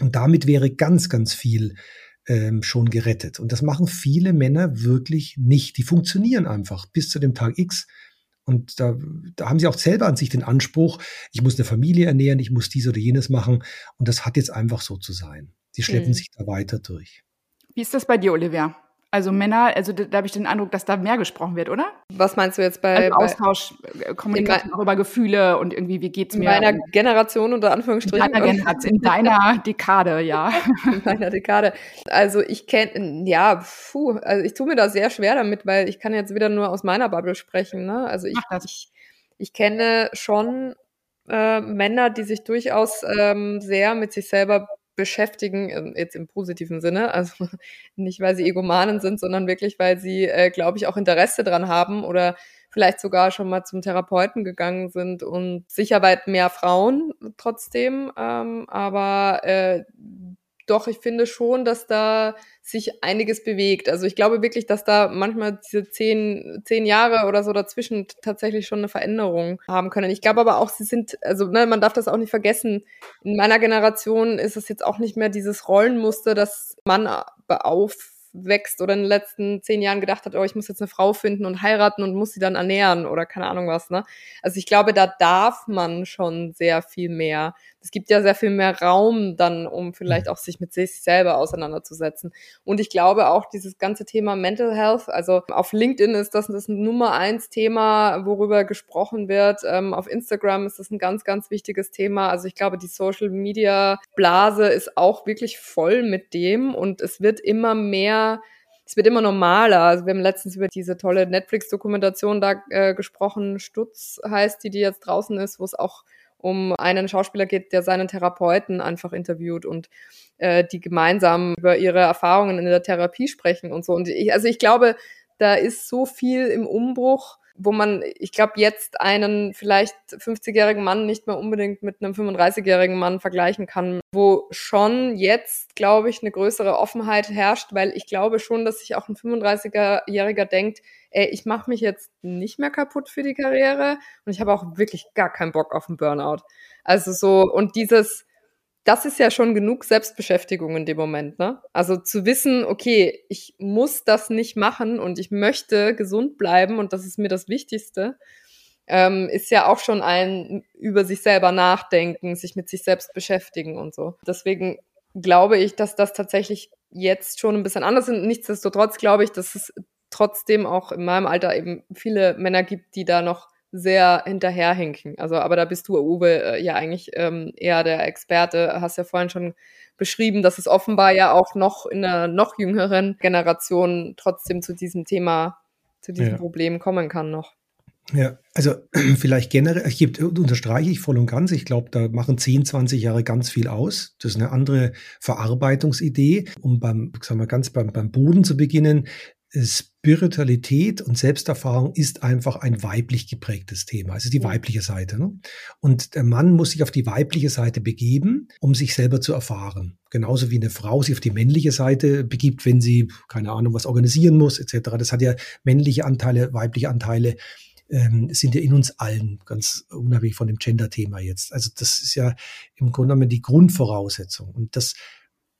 Und damit wäre ganz, ganz viel ähm, schon gerettet. Und das machen viele Männer wirklich nicht. Die funktionieren einfach bis zu dem Tag X. Und da, da haben sie auch selber an sich den Anspruch, ich muss eine Familie ernähren, ich muss dies oder jenes machen. Und das hat jetzt einfach so zu sein. Sie schleppen mhm. sich da weiter durch. Wie ist das bei dir, Olivia? Also Männer, also da, da habe ich den Eindruck, dass da mehr gesprochen wird, oder? Was meinst du jetzt bei, also Austausch, bei, äh, Kommunikation auch über Gefühle und irgendwie, wie geht's mir? In meiner Generation unter Anführungsstrichen. In deiner Generation, in deiner Dekade, ja. In meiner Dekade. Also ich kenne, ja, puh, also ich tue mir da sehr schwer damit, weil ich kann jetzt wieder nur aus meiner Bubble sprechen. Ne? Also ich, ich, ich kenne schon äh, Männer, die sich durchaus ähm, sehr mit sich selber beschäftigen, ähm, jetzt im positiven Sinne, also nicht, weil sie Egomanen sind, sondern wirklich, weil sie, äh, glaube ich, auch Interesse dran haben oder vielleicht sogar schon mal zum Therapeuten gegangen sind und sicher weit mehr Frauen trotzdem, ähm, aber äh, doch, ich finde schon, dass da sich einiges bewegt. Also ich glaube wirklich, dass da manchmal diese zehn, zehn Jahre oder so dazwischen tatsächlich schon eine Veränderung haben können. Ich glaube aber auch, sie sind, also ne, man darf das auch nicht vergessen. In meiner Generation ist es jetzt auch nicht mehr dieses Rollenmuster, dass man auf aufwächst oder in den letzten zehn Jahren gedacht hat, oh, ich muss jetzt eine Frau finden und heiraten und muss sie dann ernähren oder keine Ahnung was, ne? Also ich glaube, da darf man schon sehr viel mehr. Es gibt ja sehr viel mehr Raum dann, um vielleicht auch sich mit sich selber auseinanderzusetzen. Und ich glaube auch dieses ganze Thema Mental Health, also auf LinkedIn ist das das Nummer eins Thema, worüber gesprochen wird. Ähm, auf Instagram ist das ein ganz, ganz wichtiges Thema. Also ich glaube, die Social Media Blase ist auch wirklich voll mit dem und es wird immer mehr es wird immer normaler. Also wir haben letztens über diese tolle Netflix-Dokumentation da äh, gesprochen, Stutz heißt die, die jetzt draußen ist, wo es auch um einen Schauspieler geht, der seinen Therapeuten einfach interviewt und äh, die gemeinsam über ihre Erfahrungen in der Therapie sprechen und so. Und ich, also ich glaube, da ist so viel im Umbruch wo man, ich glaube, jetzt einen vielleicht 50-jährigen Mann nicht mehr unbedingt mit einem 35-jährigen Mann vergleichen kann, wo schon jetzt, glaube ich, eine größere Offenheit herrscht, weil ich glaube schon, dass sich auch ein 35-Jähriger denkt, ey, ich mache mich jetzt nicht mehr kaputt für die Karriere und ich habe auch wirklich gar keinen Bock auf einen Burnout. Also so, und dieses, das ist ja schon genug Selbstbeschäftigung in dem Moment, ne? Also zu wissen, okay, ich muss das nicht machen und ich möchte gesund bleiben und das ist mir das Wichtigste, ähm, ist ja auch schon ein über sich selber nachdenken, sich mit sich selbst beschäftigen und so. Deswegen glaube ich, dass das tatsächlich jetzt schon ein bisschen anders ist. Nichtsdestotrotz glaube ich, dass es trotzdem auch in meinem Alter eben viele Männer gibt, die da noch sehr hinterherhinken. Also, aber da bist du, Uwe, äh, ja eigentlich ähm, eher der Experte. Hast ja vorhin schon beschrieben, dass es offenbar ja auch noch in einer noch jüngeren Generation trotzdem zu diesem Thema, zu diesem ja. Problem kommen kann noch. Ja, also vielleicht generell, ich unterstreiche ich voll und ganz. Ich glaube, da machen 10, 20 Jahre ganz viel aus. Das ist eine andere Verarbeitungsidee. Um beim, sagen wir ganz beim, beim Boden zu beginnen, Spiritualität und Selbsterfahrung ist einfach ein weiblich geprägtes Thema. Also die weibliche Seite. Ne? Und der Mann muss sich auf die weibliche Seite begeben, um sich selber zu erfahren. Genauso wie eine Frau sich auf die männliche Seite begibt, wenn sie, keine Ahnung, was organisieren muss, etc. Das hat ja männliche Anteile, weibliche Anteile ähm, sind ja in uns allen, ganz unabhängig von dem Gender-Thema jetzt. Also das ist ja im Grunde genommen die Grundvoraussetzung. Und das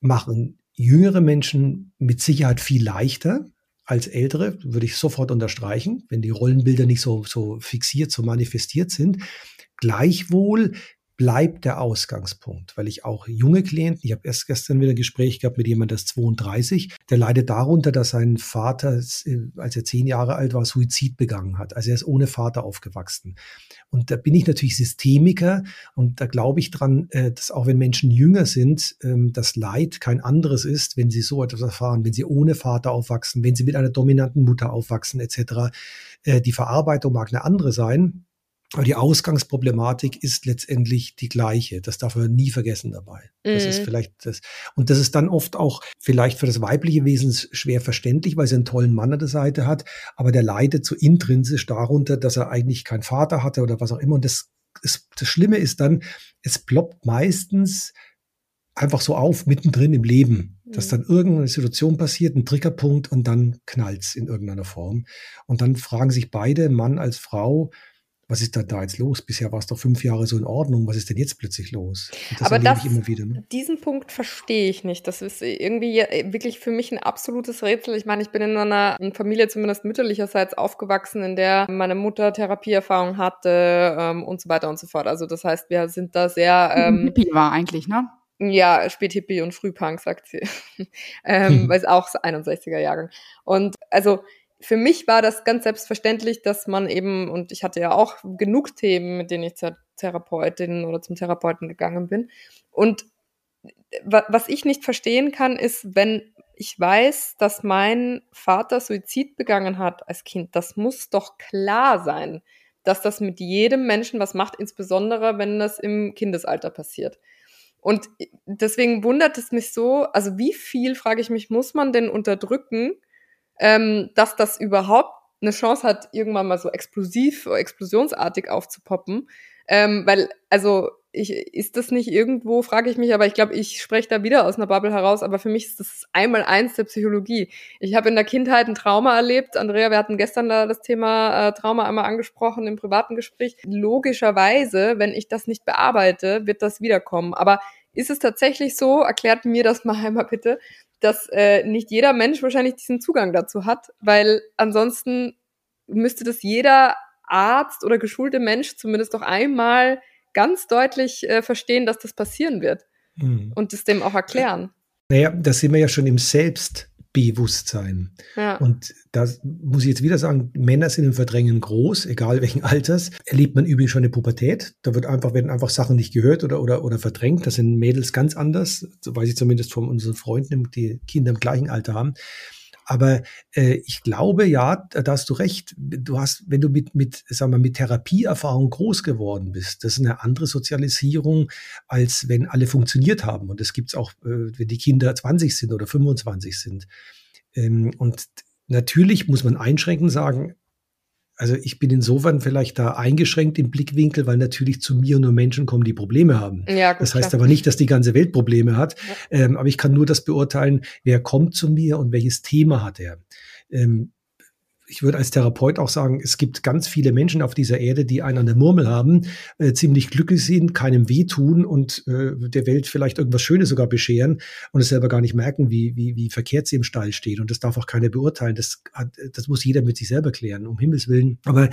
machen jüngere Menschen mit Sicherheit viel leichter, als Ältere, würde ich sofort unterstreichen, wenn die Rollenbilder nicht so, so fixiert, so manifestiert sind. Gleichwohl bleibt der Ausgangspunkt, weil ich auch junge Klienten, ich habe erst gestern wieder ein Gespräch gehabt mit jemandem, der ist 32, der leidet darunter, dass sein Vater, äh, als er zehn Jahre alt war, Suizid begangen hat. Also er ist ohne Vater aufgewachsen. Und da bin ich natürlich Systemiker und da glaube ich dran, äh, dass auch wenn Menschen jünger sind, ähm, das Leid kein anderes ist, wenn sie so etwas erfahren, wenn sie ohne Vater aufwachsen, wenn sie mit einer dominanten Mutter aufwachsen etc. Äh, die Verarbeitung mag eine andere sein. Aber die Ausgangsproblematik ist letztendlich die gleiche. Das darf man nie vergessen dabei. Das ist mhm. vielleicht das. Und das ist dann oft auch vielleicht für das weibliche Wesen schwer verständlich, weil sie einen tollen Mann an der Seite hat. Aber der leidet so intrinsisch darunter, dass er eigentlich keinen Vater hatte oder was auch immer. Und das, das, das Schlimme ist dann, es ploppt meistens einfach so auf, mittendrin im Leben, dass mhm. dann irgendeine Situation passiert, ein Triggerpunkt und dann knallt's in irgendeiner Form. Und dann fragen sich beide, Mann als Frau, was ist da, da jetzt los? Bisher war es doch fünf Jahre so in Ordnung. Was ist denn jetzt plötzlich los? Das Aber das, wieder, ne? diesen Punkt verstehe ich nicht. Das ist irgendwie äh, wirklich für mich ein absolutes Rätsel. Ich meine, ich bin in einer Familie zumindest mütterlicherseits aufgewachsen, in der meine Mutter Therapieerfahrung hatte ähm, und so weiter und so fort. Also das heißt, wir sind da sehr... Ähm, Hippie war eigentlich, ne? Ja, Späthippie und Frühpunk, sagt sie. ähm, hm. Weil es auch 61er Jahrgang. Und also für mich war das ganz selbstverständlich, dass man eben, und ich hatte ja auch genug Themen, mit denen ich zur Therapeutin oder zum Therapeuten gegangen bin. Und was ich nicht verstehen kann, ist, wenn ich weiß, dass mein Vater Suizid begangen hat als Kind, das muss doch klar sein, dass das mit jedem Menschen was macht, insbesondere wenn das im Kindesalter passiert. Und deswegen wundert es mich so, also wie viel, frage ich mich, muss man denn unterdrücken, ähm, dass das überhaupt eine Chance hat, irgendwann mal so explosiv, explosionsartig aufzupoppen. Ähm, weil, also, ich, ist das nicht irgendwo, frage ich mich, aber ich glaube, ich spreche da wieder aus einer Bubble heraus, aber für mich ist das einmal eins der Psychologie. Ich habe in der Kindheit ein Trauma erlebt. Andrea, wir hatten gestern da das Thema äh, Trauma einmal angesprochen im privaten Gespräch. Logischerweise, wenn ich das nicht bearbeite, wird das wiederkommen. Aber ist es tatsächlich so, erklärt mir das mal einmal bitte, dass äh, nicht jeder Mensch wahrscheinlich diesen Zugang dazu hat, weil ansonsten müsste das jeder Arzt oder geschulte Mensch zumindest doch einmal ganz deutlich äh, verstehen, dass das passieren wird mhm. und es dem auch erklären. Naja, da sind wir ja schon im Selbst. Bewusstsein. Ja. Und da muss ich jetzt wieder sagen, Männer sind im Verdrängen groß, egal welchen Alters. Erlebt man übrigens schon eine Pubertät. Da wird einfach, werden einfach Sachen nicht gehört oder, oder, oder verdrängt. Das sind Mädels ganz anders. So weiß ich zumindest von unseren Freunden, die Kinder im gleichen Alter haben. Aber äh, ich glaube, ja, da hast du recht. Du hast, wenn du mit, mit, sagen wir, mit Therapieerfahrung groß geworden bist, das ist eine andere Sozialisierung, als wenn alle funktioniert haben. Und das gibt's auch, äh, wenn die Kinder 20 sind oder 25 sind. Ähm, und natürlich muss man einschränkend sagen, also ich bin insofern vielleicht da eingeschränkt im Blickwinkel, weil natürlich zu mir nur Menschen kommen, die Probleme haben. Ja, gut, das heißt klar. aber nicht, dass die ganze Welt Probleme hat. Ja. Ähm, aber ich kann nur das beurteilen, wer kommt zu mir und welches Thema hat er. Ähm, ich würde als Therapeut auch sagen, es gibt ganz viele Menschen auf dieser Erde, die einen an der Murmel haben, äh, ziemlich glücklich sind, keinem wehtun und äh, der Welt vielleicht irgendwas Schönes sogar bescheren und es selber gar nicht merken, wie, wie, wie verkehrt sie im Stall stehen. Und das darf auch keiner beurteilen. Das, hat, das muss jeder mit sich selber klären, um Himmels Willen. Aber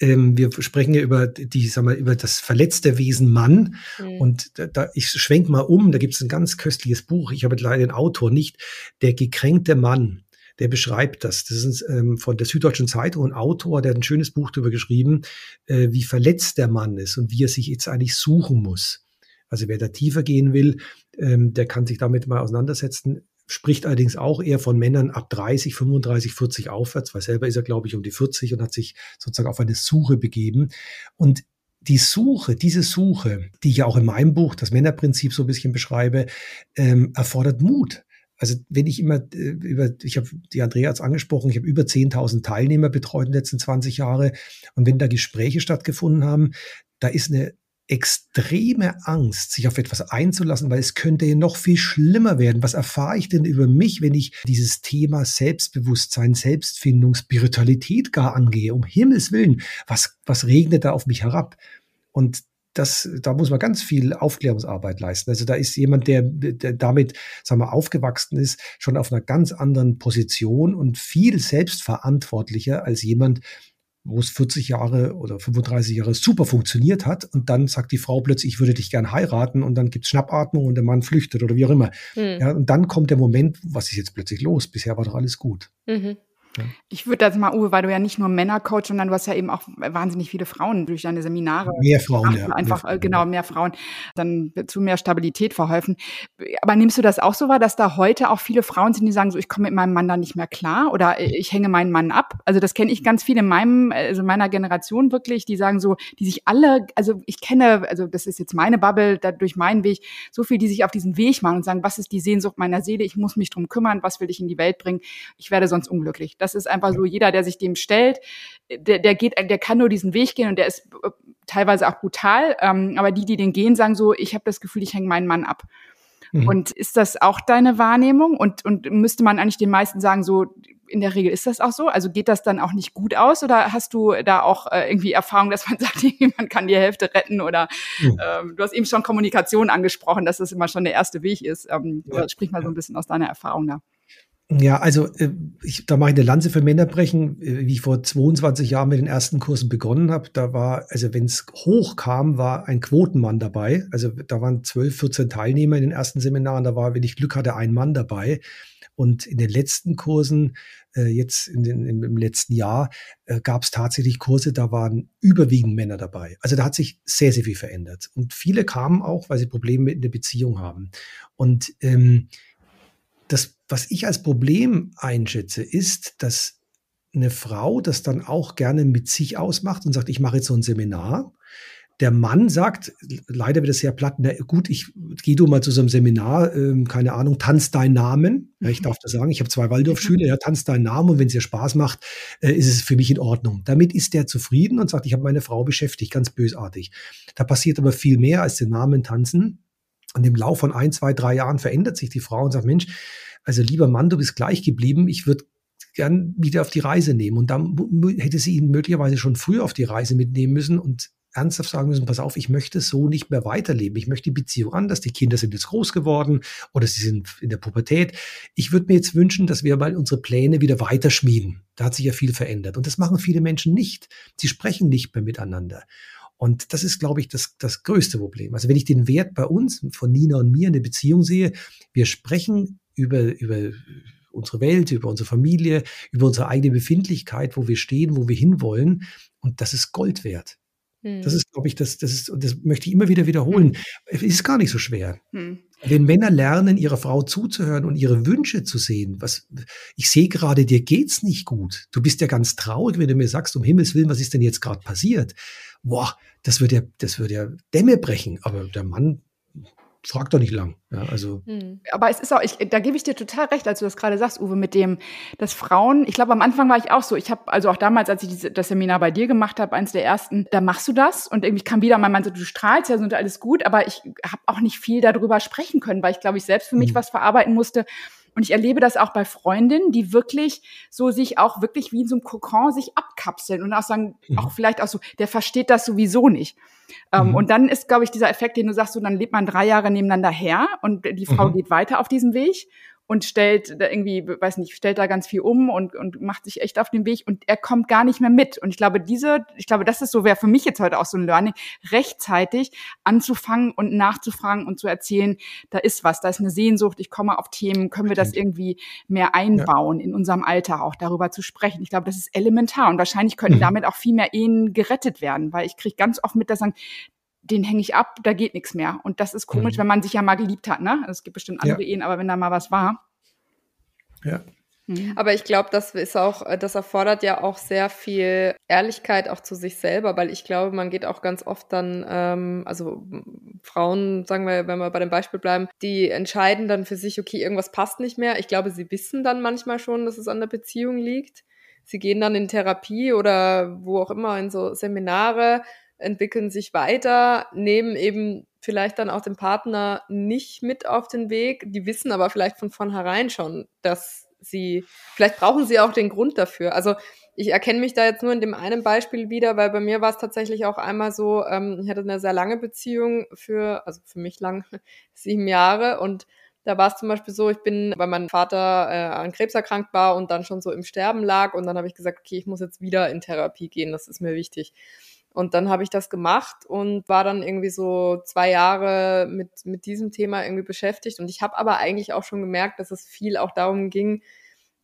ähm, wir sprechen ja über die, sagen wir, über das verletzte Wesen Mann. Mhm. Und da, da, ich schwenk mal um, da gibt es ein ganz köstliches Buch, ich habe leider den Autor nicht, der gekränkte Mann der beschreibt das. Das ist ähm, von der Süddeutschen Zeitung ein Autor, der hat ein schönes Buch darüber geschrieben, äh, wie verletzt der Mann ist und wie er sich jetzt eigentlich suchen muss. Also wer da tiefer gehen will, ähm, der kann sich damit mal auseinandersetzen. Spricht allerdings auch eher von Männern ab 30, 35, 40 aufwärts, weil selber ist er, glaube ich, um die 40 und hat sich sozusagen auf eine Suche begeben. Und die Suche, diese Suche, die ich ja auch in meinem Buch, das Männerprinzip so ein bisschen beschreibe, ähm, erfordert Mut. Also wenn ich immer äh, über, ich habe die Andrea hat angesprochen, ich habe über 10.000 Teilnehmer betreut in den letzten 20 Jahre und wenn da Gespräche stattgefunden haben, da ist eine extreme Angst, sich auf etwas einzulassen, weil es könnte ja noch viel schlimmer werden. Was erfahre ich denn über mich, wenn ich dieses Thema Selbstbewusstsein, Selbstfindung, Spiritualität gar angehe? Um Himmels Willen, was, was regnet da auf mich herab? Und das, da muss man ganz viel Aufklärungsarbeit leisten. Also da ist jemand, der, der damit, sagen wir, aufgewachsen ist, schon auf einer ganz anderen Position und viel selbstverantwortlicher als jemand, wo es 40 Jahre oder 35 Jahre super funktioniert hat und dann sagt die Frau plötzlich, ich würde dich gern heiraten und dann gibt's Schnappatmung und der Mann flüchtet oder wie auch immer. Mhm. Ja, und dann kommt der Moment, was ist jetzt plötzlich los? Bisher war doch alles gut. Mhm. Ich würde das mal, Uwe, weil du ja nicht nur Männer coach, sondern du hast ja eben auch wahnsinnig viele Frauen durch deine Seminare. Mehr Frauen, ja. Einfach, mehr genau, mehr Frauen. Dann zu mehr Stabilität verholfen. Aber nimmst du das auch so wahr, dass da heute auch viele Frauen sind, die sagen so, ich komme mit meinem Mann da nicht mehr klar oder ich hänge meinen Mann ab? Also das kenne ich ganz viele in meinem, also meiner Generation wirklich, die sagen so, die sich alle, also ich kenne, also das ist jetzt meine Bubble, da durch meinen Weg, so viel, die sich auf diesen Weg machen und sagen, was ist die Sehnsucht meiner Seele? Ich muss mich drum kümmern, was will ich in die Welt bringen? Ich werde sonst unglücklich. Das ist einfach so, jeder, der sich dem stellt, der, der geht, der kann nur diesen Weg gehen und der ist äh, teilweise auch brutal. Ähm, aber die, die den gehen, sagen so, ich habe das Gefühl, ich hänge meinen Mann ab. Mhm. Und ist das auch deine Wahrnehmung? Und, und müsste man eigentlich den meisten sagen, so, in der Regel ist das auch so? Also geht das dann auch nicht gut aus oder hast du da auch äh, irgendwie Erfahrung, dass man sagt, man kann die Hälfte retten oder mhm. ähm, du hast eben schon Kommunikation angesprochen, dass das immer schon der erste Weg ist. Ähm, ja. Sprich mal so ein bisschen aus deiner Erfahrung da. Ja, also äh, ich, da mache ich eine Lanze für Männer brechen. Äh, wie ich vor 22 Jahren mit den ersten Kursen begonnen habe, da war, also wenn es hoch kam, war ein Quotenmann dabei. Also da waren 12, 14 Teilnehmer in den ersten Seminaren, da war, wenn ich Glück hatte, ein Mann dabei. Und in den letzten Kursen, äh, jetzt in den, im letzten Jahr, gab es tatsächlich Kurse, da waren überwiegend Männer dabei. Also da hat sich sehr, sehr viel verändert. Und viele kamen auch, weil sie Probleme in der Beziehung haben. Und ähm, das, was ich als Problem einschätze, ist, dass eine Frau das dann auch gerne mit sich ausmacht und sagt, ich mache jetzt so ein Seminar. Der Mann sagt, leider wird es sehr platt, na gut, ich gehe du mal zu so einem Seminar, ähm, keine Ahnung, tanz deinen Namen. Ja, ich darf das sagen, ich habe zwei Waldorfschüler, ja, tanz deinen Namen und wenn es dir Spaß macht, äh, ist es für mich in Ordnung. Damit ist der zufrieden und sagt, ich habe meine Frau beschäftigt, ganz bösartig. Da passiert aber viel mehr als den Namen tanzen. Und im Lauf von ein, zwei, drei Jahren verändert sich die Frau und sagt, Mensch, also lieber Mann, du bist gleich geblieben, ich würde gern wieder auf die Reise nehmen. Und dann hätte sie ihn möglicherweise schon früher auf die Reise mitnehmen müssen und ernsthaft sagen müssen, pass auf, ich möchte so nicht mehr weiterleben. Ich möchte die Beziehung anders. Die Kinder sind jetzt groß geworden oder sie sind in der Pubertät. Ich würde mir jetzt wünschen, dass wir mal unsere Pläne wieder weiterschmieden. Da hat sich ja viel verändert. Und das machen viele Menschen nicht. Sie sprechen nicht mehr miteinander. Und das ist, glaube ich, das, das größte Problem. Also wenn ich den Wert bei uns, von Nina und mir in der Beziehung sehe, wir sprechen über, über unsere Welt, über unsere Familie, über unsere eigene Befindlichkeit, wo wir stehen, wo wir hinwollen. Und das ist Gold wert. Hm. Das ist, glaube ich, das, das ist, das möchte ich immer wieder wiederholen. Hm. Es ist gar nicht so schwer. Hm. Wenn Männer lernen, ihrer Frau zuzuhören und ihre Wünsche zu sehen, was, ich sehe gerade, dir geht's nicht gut. Du bist ja ganz traurig, wenn du mir sagst, um Himmels Willen, was ist denn jetzt gerade passiert? Boah, das würde ja, das würde ja Dämme brechen. Aber der Mann frag doch nicht lang. Ja, also. Hm. Aber es ist auch, ich, da gebe ich dir total recht, als du das gerade sagst, Uwe, mit dem, dass Frauen, ich glaube, am Anfang war ich auch so. Ich habe, also auch damals, als ich diese, das Seminar bei dir gemacht habe, eins der ersten, da machst du das und irgendwie kam wieder mein Mann so, du strahlst ja so und alles gut, aber ich habe auch nicht viel darüber sprechen können, weil ich glaube, ich selbst für mich hm. was verarbeiten musste. Und ich erlebe das auch bei Freundinnen, die wirklich so sich auch wirklich wie in so einem Kokon sich abkapseln und auch sagen, mhm. auch vielleicht auch so, der versteht das sowieso nicht. Ähm, mhm. und dann ist, glaube ich, dieser Effekt, den du sagst, so dann lebt man drei Jahre nebeneinander her und die Frau mhm. geht weiter auf diesem Weg und stellt da irgendwie, weiß nicht, stellt da ganz viel um und, und macht sich echt auf den Weg und er kommt gar nicht mehr mit. Und ich glaube, diese, ich glaube, das ist so, wäre für mich jetzt heute auch so ein Learning, rechtzeitig anzufangen und nachzufragen und zu erzählen, da ist was, da ist eine Sehnsucht, ich komme auf Themen, können wir das irgendwie mehr einbauen ja. in unserem Alltag auch darüber zu sprechen. Ich glaube, das ist elementar und wahrscheinlich könnten mhm. damit auch viel mehr Ehen gerettet werden, weil ich kriege ganz oft mit, dass sagen, den hänge ich ab, da geht nichts mehr. Und das ist komisch, mhm. wenn man sich ja mal geliebt hat, ne? Also es gibt bestimmt andere ja. Ehen, aber wenn da mal was war. Ja. Mhm. Aber ich glaube, das ist auch, das erfordert ja auch sehr viel Ehrlichkeit auch zu sich selber, weil ich glaube, man geht auch ganz oft dann, ähm, also Frauen, sagen wir, wenn wir bei dem Beispiel bleiben, die entscheiden dann für sich, okay, irgendwas passt nicht mehr. Ich glaube, sie wissen dann manchmal schon, dass es an der Beziehung liegt. Sie gehen dann in Therapie oder wo auch immer in so Seminare entwickeln sich weiter, nehmen eben vielleicht dann auch den Partner nicht mit auf den Weg. Die wissen aber vielleicht von vornherein schon, dass sie, vielleicht brauchen sie auch den Grund dafür. Also ich erkenne mich da jetzt nur in dem einen Beispiel wieder, weil bei mir war es tatsächlich auch einmal so, ähm, ich hatte eine sehr lange Beziehung für, also für mich lang, sieben Jahre und da war es zum Beispiel so, ich bin, weil mein Vater äh, an Krebs erkrankt war und dann schon so im Sterben lag und dann habe ich gesagt, okay, ich muss jetzt wieder in Therapie gehen, das ist mir wichtig. Und dann habe ich das gemacht und war dann irgendwie so zwei Jahre mit, mit diesem Thema irgendwie beschäftigt. Und ich habe aber eigentlich auch schon gemerkt, dass es viel auch darum ging,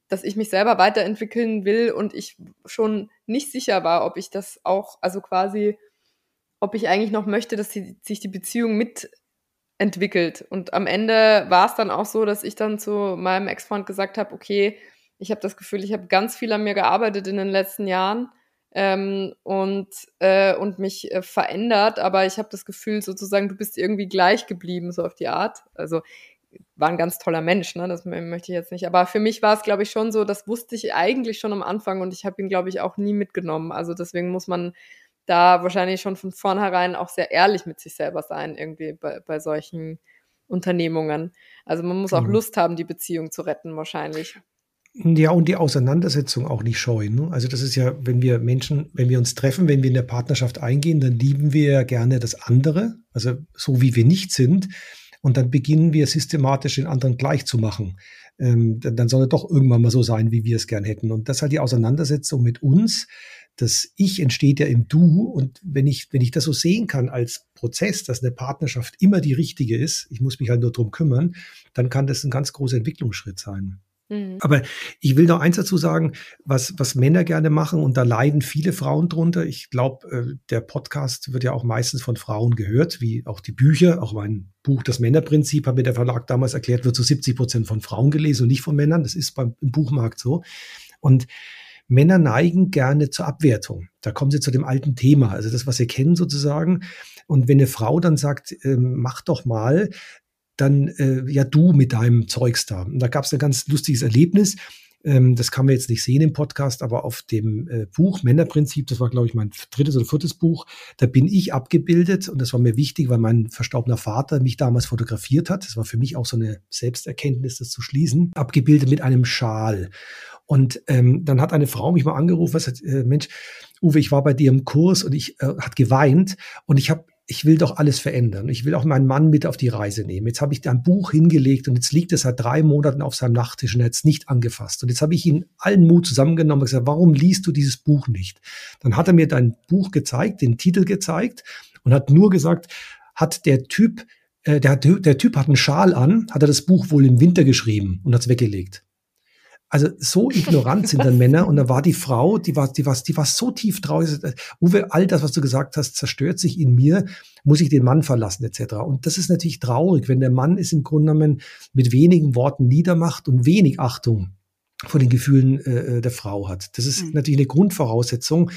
dass ich mich selber weiterentwickeln will und ich schon nicht sicher war, ob ich das auch, also quasi, ob ich eigentlich noch möchte, dass die, sich die Beziehung mitentwickelt. Und am Ende war es dann auch so, dass ich dann zu meinem Ex-Freund gesagt habe, okay, ich habe das Gefühl, ich habe ganz viel an mir gearbeitet in den letzten Jahren ähm, und, äh, und mich äh, verändert, aber ich habe das Gefühl sozusagen, du bist irgendwie gleich geblieben, so auf die Art. Also war ein ganz toller Mensch, ne? das möchte ich jetzt nicht. Aber für mich war es, glaube ich, schon so, das wusste ich eigentlich schon am Anfang und ich habe ihn, glaube ich, auch nie mitgenommen. Also deswegen muss man da wahrscheinlich schon von vornherein auch sehr ehrlich mit sich selber sein, irgendwie bei, bei solchen Unternehmungen. Also man muss auch mhm. Lust haben, die Beziehung zu retten, wahrscheinlich. Ja, und die Auseinandersetzung auch nicht scheuen. Ne? Also das ist ja, wenn wir Menschen, wenn wir uns treffen, wenn wir in der Partnerschaft eingehen, dann lieben wir ja gerne das andere, also so wie wir nicht sind. Und dann beginnen wir systematisch den anderen gleich zu machen. Ähm, dann soll er doch irgendwann mal so sein, wie wir es gern hätten. Und das ist halt die Auseinandersetzung mit uns. Das Ich entsteht ja im Du. Und wenn ich, wenn ich das so sehen kann als Prozess, dass eine Partnerschaft immer die richtige ist, ich muss mich halt nur drum kümmern, dann kann das ein ganz großer Entwicklungsschritt sein. Mhm. Aber ich will noch eins dazu sagen, was, was Männer gerne machen, und da leiden viele Frauen drunter. Ich glaube, äh, der Podcast wird ja auch meistens von Frauen gehört, wie auch die Bücher. Auch mein Buch Das Männerprinzip, hat mir der Verlag damals erklärt, wird zu 70 Prozent von Frauen gelesen und nicht von Männern. Das ist beim im Buchmarkt so. Und Männer neigen gerne zur Abwertung. Da kommen sie zu dem alten Thema, also das, was sie kennen sozusagen. Und wenn eine Frau dann sagt, ähm, mach doch mal, dann äh, ja du mit deinem Zeugs da. Und da gab es ein ganz lustiges Erlebnis. Ähm, das kann man jetzt nicht sehen im Podcast, aber auf dem äh, Buch Männerprinzip, das war, glaube ich, mein drittes oder viertes Buch, da bin ich abgebildet und das war mir wichtig, weil mein verstorbener Vater mich damals fotografiert hat. Das war für mich auch so eine Selbsterkenntnis, das zu schließen. Abgebildet mit einem Schal. Und ähm, dann hat eine Frau mich mal angerufen und sagt, äh, Mensch, Uwe, ich war bei dir im Kurs und ich äh, hat geweint und ich habe ich will doch alles verändern. Ich will auch meinen Mann mit auf die Reise nehmen. Jetzt habe ich da ein Buch hingelegt und jetzt liegt es seit drei Monaten auf seinem Nachttisch und er hat es nicht angefasst. Und jetzt habe ich ihn allen Mut zusammengenommen und gesagt, warum liest du dieses Buch nicht? Dann hat er mir dein Buch gezeigt, den Titel gezeigt und hat nur gesagt, hat der Typ, äh, der, der Typ hat einen Schal an, hat er das Buch wohl im Winter geschrieben und hat es weggelegt. Also so ignorant sind dann Männer. Und da war die Frau, die war, die war, die war so tief traurig. Uwe, all das, was du gesagt hast, zerstört sich in mir. Muss ich den Mann verlassen, etc. Und das ist natürlich traurig, wenn der Mann es im Grunde genommen mit wenigen Worten niedermacht und wenig Achtung vor den Gefühlen äh, der Frau hat. Das ist mhm. natürlich eine Grundvoraussetzung.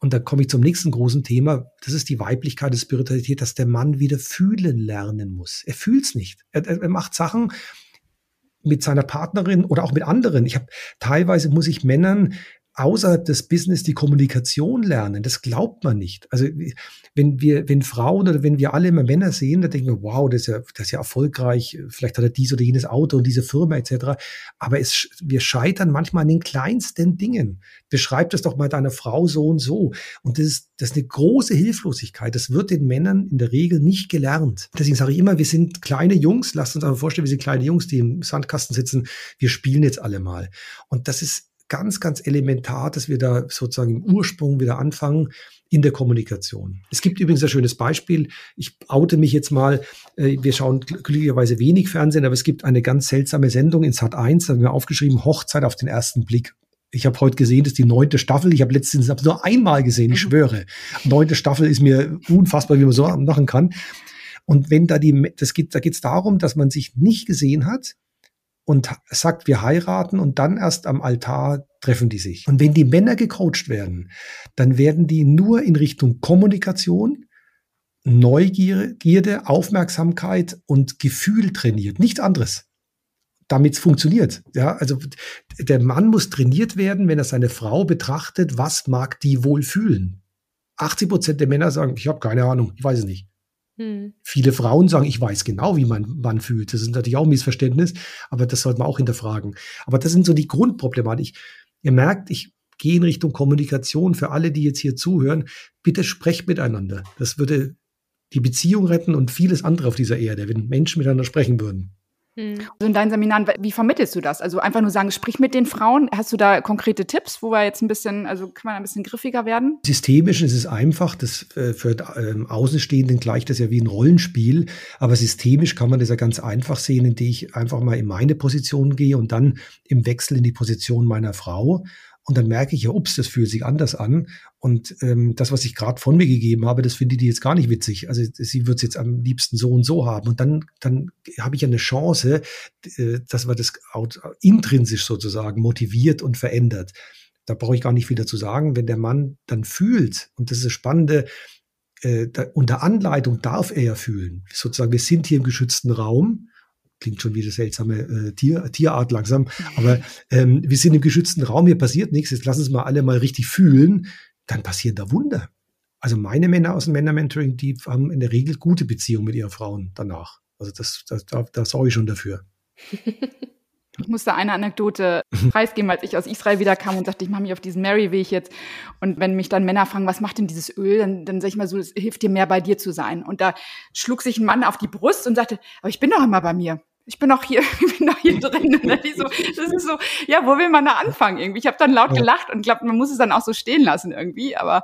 Und da komme ich zum nächsten großen Thema. Das ist die Weiblichkeit, die Spiritualität, dass der Mann wieder fühlen lernen muss. Er fühlt's nicht. Er, er macht Sachen, mit seiner Partnerin oder auch mit anderen. Ich habe teilweise muss ich Männern außerhalb des Business die Kommunikation lernen. Das glaubt man nicht. Also wenn wir, wenn Frauen oder wenn wir alle immer Männer sehen, dann denken wir, wow, das ist ja, das ist ja erfolgreich. Vielleicht hat er dies oder jenes Auto und diese Firma etc. Aber es, wir scheitern manchmal an den kleinsten Dingen. Beschreib das doch mal deiner Frau so und so. Und das ist, das ist eine große Hilflosigkeit. Das wird den Männern in der Regel nicht gelernt. Deswegen sage ich immer, wir sind kleine Jungs. Lasst uns aber vorstellen, wir sind kleine Jungs, die im Sandkasten sitzen. Wir spielen jetzt alle mal. Und das ist ganz, ganz elementar, dass wir da sozusagen im Ursprung wieder anfangen in der Kommunikation. Es gibt übrigens ein schönes Beispiel. Ich oute mich jetzt mal. Äh, wir schauen glücklicherweise wenig Fernsehen, aber es gibt eine ganz seltsame Sendung in Sat 1, da haben wir aufgeschrieben, Hochzeit auf den ersten Blick. Ich habe heute gesehen, das ist die neunte Staffel. Ich habe letztens nur einmal gesehen, ich mhm. schwöre. Neunte Staffel ist mir unfassbar, wie man so machen kann. Und wenn da die, das geht, da geht es darum, dass man sich nicht gesehen hat, und sagt, wir heiraten und dann erst am Altar treffen die sich. Und wenn die Männer gecoacht werden, dann werden die nur in Richtung Kommunikation, Neugierde, Aufmerksamkeit und Gefühl trainiert, nichts anderes. Damit es funktioniert. Ja, also der Mann muss trainiert werden, wenn er seine Frau betrachtet, was mag die wohl fühlen. 80 Prozent der Männer sagen, ich habe keine Ahnung, ich weiß es nicht. Hm. Viele Frauen sagen, ich weiß genau, wie man Mann fühlt. Das ist natürlich auch ein Missverständnis, aber das sollte man auch hinterfragen. Aber das sind so die Grundproblematik. Ihr merkt, ich gehe in Richtung Kommunikation für alle, die jetzt hier zuhören. Bitte sprecht miteinander. Das würde die Beziehung retten und vieles andere auf dieser Erde, wenn Menschen miteinander sprechen würden. Hm. Also in deinen Seminaren, wie vermittelst du das? Also einfach nur sagen, sprich mit den Frauen. Hast du da konkrete Tipps, wo wir jetzt ein bisschen, also kann man ein bisschen griffiger werden? Systemisch ist es einfach, das äh, für ähm, Außenstehenden gleicht das ja wie ein Rollenspiel, aber systemisch kann man das ja ganz einfach sehen, indem ich einfach mal in meine Position gehe und dann im Wechsel in die Position meiner Frau und dann merke ich ja, ups, das fühlt sich anders an. Und ähm, das, was ich gerade von mir gegeben habe, das findet die jetzt gar nicht witzig. Also sie wird es jetzt am liebsten so und so haben. Und dann, dann habe ich ja eine Chance, äh, dass man das intrinsisch sozusagen motiviert und verändert. Da brauche ich gar nicht viel dazu sagen. Wenn der Mann dann fühlt, und das ist das Spannende, äh, da, unter Anleitung darf er ja fühlen. Sozusagen, wir sind hier im geschützten Raum klingt schon wie eine seltsame äh, Tier, Tierart langsam. Aber ähm, wir sind im geschützten Raum, hier passiert nichts. Jetzt lassen uns mal alle mal richtig fühlen. Dann passieren da Wunder. Also meine Männer aus dem Männer-Mentoring, die haben in der Regel gute Beziehungen mit ihren Frauen danach. Also das, das da, da sorge ich schon dafür. Ich musste eine Anekdote preisgeben, als ich aus Israel wiederkam und sagte, ich mache mich auf diesen Mary-Weg jetzt. Und wenn mich dann Männer fragen, was macht denn dieses Öl, dann, dann sage ich mal so, es hilft dir mehr bei dir zu sein. Und da schlug sich ein Mann auf die Brust und sagte, aber ich bin doch immer bei mir ich bin noch hier, ich bin noch hier drin. Ne? So, das ist so, ja, wo will man da anfangen irgendwie? Ich habe dann laut gelacht und glaube, man muss es dann auch so stehen lassen irgendwie. Aber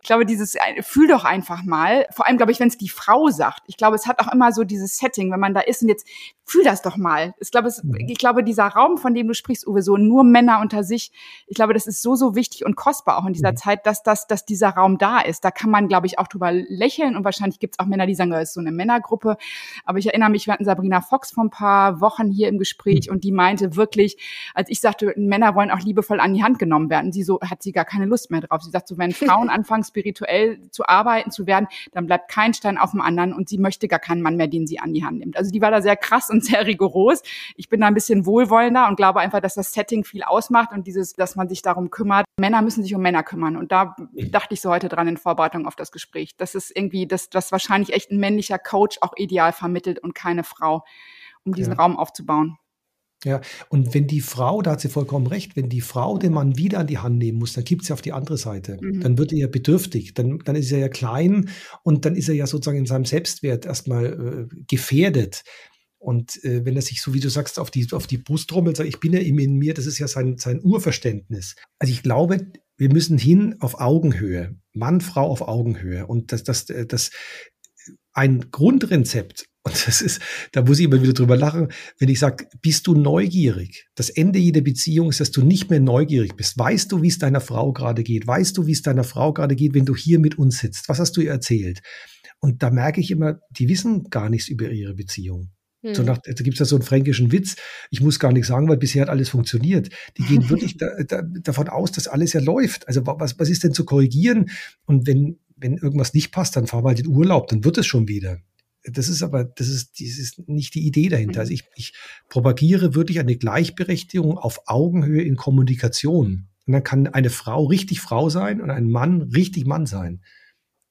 ich glaube, dieses fühl doch einfach mal. Vor allem, glaube ich, wenn es die Frau sagt. Ich glaube, es hat auch immer so dieses Setting, wenn man da ist und jetzt fühl das doch mal. Ich glaube, es, ich glaube, dieser Raum, von dem du sprichst, Uwe, so nur Männer unter sich. Ich glaube, das ist so so wichtig und kostbar auch in dieser mhm. Zeit, dass das, dass dieser Raum da ist. Da kann man, glaube ich, auch drüber lächeln und wahrscheinlich gibt es auch Männer, die sagen, das ist so eine Männergruppe. Aber ich erinnere mich, wir hatten Sabrina Fox vor ein paar Wochen hier im Gespräch mhm. und die meinte wirklich, als ich sagte, Männer wollen auch liebevoll an die Hand genommen werden. Sie so hat sie gar keine Lust mehr drauf. Sie sagt so, wenn Frauen anfangen spirituell zu arbeiten zu werden, dann bleibt kein Stein auf dem anderen und sie möchte gar keinen Mann mehr, den sie an die Hand nimmt. Also die war da sehr krass und und sehr rigoros. Ich bin da ein bisschen wohlwollender und glaube einfach, dass das Setting viel ausmacht und dieses, dass man sich darum kümmert. Männer müssen sich um Männer kümmern. Und da dachte ich so heute dran in Vorbereitung auf das Gespräch. Das ist irgendwie, das, das wahrscheinlich echt ein männlicher Coach auch ideal vermittelt und keine Frau, um diesen ja. Raum aufzubauen. Ja, und wenn die Frau, da hat sie vollkommen recht, wenn die Frau den Mann wieder an die Hand nehmen muss, dann gibt sie auf die andere Seite. Mhm. Dann wird er ja bedürftig, dann, dann ist er ja klein und dann ist er ja sozusagen in seinem Selbstwert erstmal äh, gefährdet. Und äh, wenn er sich, so wie du sagst, auf die, auf die Brust trommelt, sagt, ich bin ja immer in mir, das ist ja sein, sein Urverständnis. Also ich glaube, wir müssen hin auf Augenhöhe. Mann, Frau auf Augenhöhe. Und das, das, das, ein Grundrezept, und das ist, da muss ich immer wieder drüber lachen, wenn ich sage, bist du neugierig? Das Ende jeder Beziehung ist, dass du nicht mehr neugierig bist. Weißt du, wie es deiner Frau gerade geht? Weißt du, wie es deiner Frau gerade geht, wenn du hier mit uns sitzt? Was hast du ihr erzählt? Und da merke ich immer, die wissen gar nichts über ihre Beziehung. Hm. So nach, da gibt es ja so einen fränkischen Witz. Ich muss gar nichts sagen, weil bisher hat alles funktioniert. Die gehen wirklich da, da, davon aus, dass alles ja läuft. Also was, was ist denn zu korrigieren? Und wenn, wenn irgendwas nicht passt, dann fahr mal den Urlaub, dann wird es schon wieder. Das ist aber, das ist, das ist nicht die Idee dahinter. Also ich, ich propagiere wirklich eine Gleichberechtigung auf Augenhöhe in Kommunikation. Und dann kann eine Frau richtig Frau sein und ein Mann richtig Mann sein.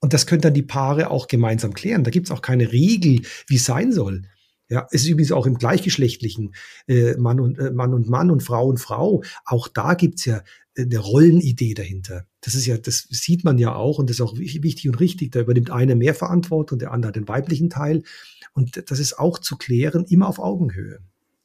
Und das können dann die Paare auch gemeinsam klären. Da gibt es auch keine Regel, wie es sein soll. Ja, es ist übrigens auch im gleichgeschlechtlichen äh, Mann und äh, Mann und Mann und Frau und Frau. Auch da gibt's ja äh, eine Rollenidee dahinter. Das ist ja, das sieht man ja auch und das ist auch wichtig und richtig. Da übernimmt einer mehr Verantwortung, der andere den weiblichen Teil. Und das ist auch zu klären, immer auf Augenhöhe.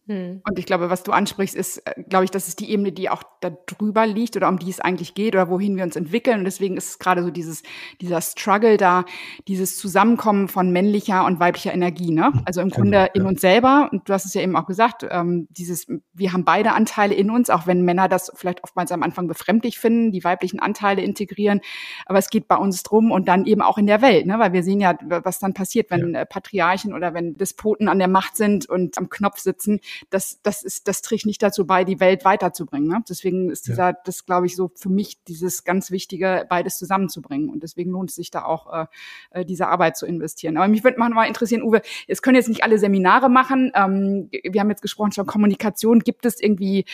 Hm. Und ich glaube, was du ansprichst, ist, äh, glaube ich, das ist die Ebene, die auch da drüber liegt oder um die es eigentlich geht oder wohin wir uns entwickeln. Und deswegen ist es gerade so dieses, dieser Struggle da, dieses Zusammenkommen von männlicher und weiblicher Energie, ne? Also im Grunde genau, in ja. uns selber. Und du hast es ja eben auch gesagt, ähm, dieses, wir haben beide Anteile in uns, auch wenn Männer das vielleicht oftmals am Anfang befremdlich finden, die weiblichen Anteile integrieren. Aber es geht bei uns drum und dann eben auch in der Welt, ne? Weil wir sehen ja, was dann passiert, wenn ja. Äh, Patriarchen oder wenn Despoten an der Macht sind und am Knopf sitzen das, das ist, das trägt nicht dazu bei, die Welt weiterzubringen. Ne? Deswegen ist dieser, ja. das glaube ich, so für mich dieses ganz Wichtige, beides zusammenzubringen. Und deswegen lohnt es sich da auch, äh, äh diese Arbeit zu investieren. Aber mich würde mal interessieren, Uwe, es können jetzt nicht alle Seminare machen. Ähm, wir haben jetzt gesprochen schon Kommunikation. Gibt es irgendwie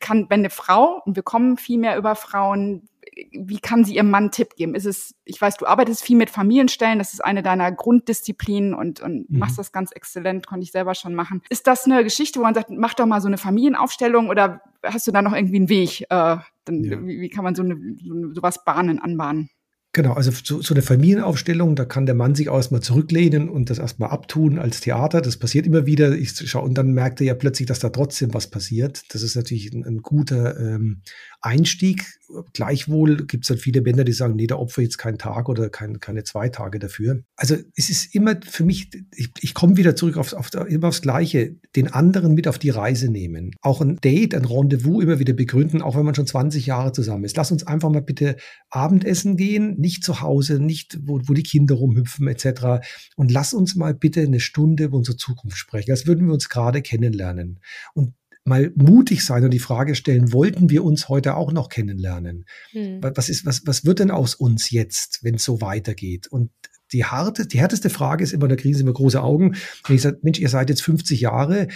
kann, wenn eine Frau, und wir kommen viel mehr über Frauen, wie kann sie ihrem Mann einen Tipp geben? Ist es, ich weiß, du arbeitest viel mit Familienstellen, das ist eine deiner Grunddisziplinen und, und mhm. machst das ganz exzellent, konnte ich selber schon machen. Ist das eine Geschichte, wo man sagt, mach doch mal so eine Familienaufstellung oder hast du da noch irgendwie einen Weg? Äh, dann, ja. wie, wie, kann man so eine, so, sowas bahnen, anbahnen? Genau, also so, so eine Familienaufstellung, da kann der Mann sich auch erstmal zurücklehnen und das erstmal abtun als Theater. Das passiert immer wieder. Ich schau, und dann merkt er ja plötzlich, dass da trotzdem was passiert. Das ist natürlich ein, ein guter ähm, Einstieg. Gleichwohl gibt es dann viele Männer, die sagen, nee, da opfer jetzt keinen Tag oder kein, keine zwei Tage dafür. Also es ist immer für mich, ich, ich komme wieder zurück auf, auf, immer aufs Gleiche, den anderen mit auf die Reise nehmen. Auch ein Date, ein Rendezvous immer wieder begründen, auch wenn man schon 20 Jahre zusammen ist. Lass uns einfach mal bitte Abendessen gehen, nicht zu Hause, nicht wo, wo die Kinder rumhüpfen etc. Und lass uns mal bitte eine Stunde über unsere Zukunft sprechen, als würden wir uns gerade kennenlernen. Und mal mutig sein und die Frage stellen, wollten wir uns heute auch noch kennenlernen? Hm. Was ist, was, was wird denn aus uns jetzt, wenn es so weitergeht? Und die harte, die härteste Frage ist immer, da kriegen sie immer große Augen. Wenn ich sage, Mensch, ihr seid jetzt 50 Jahre,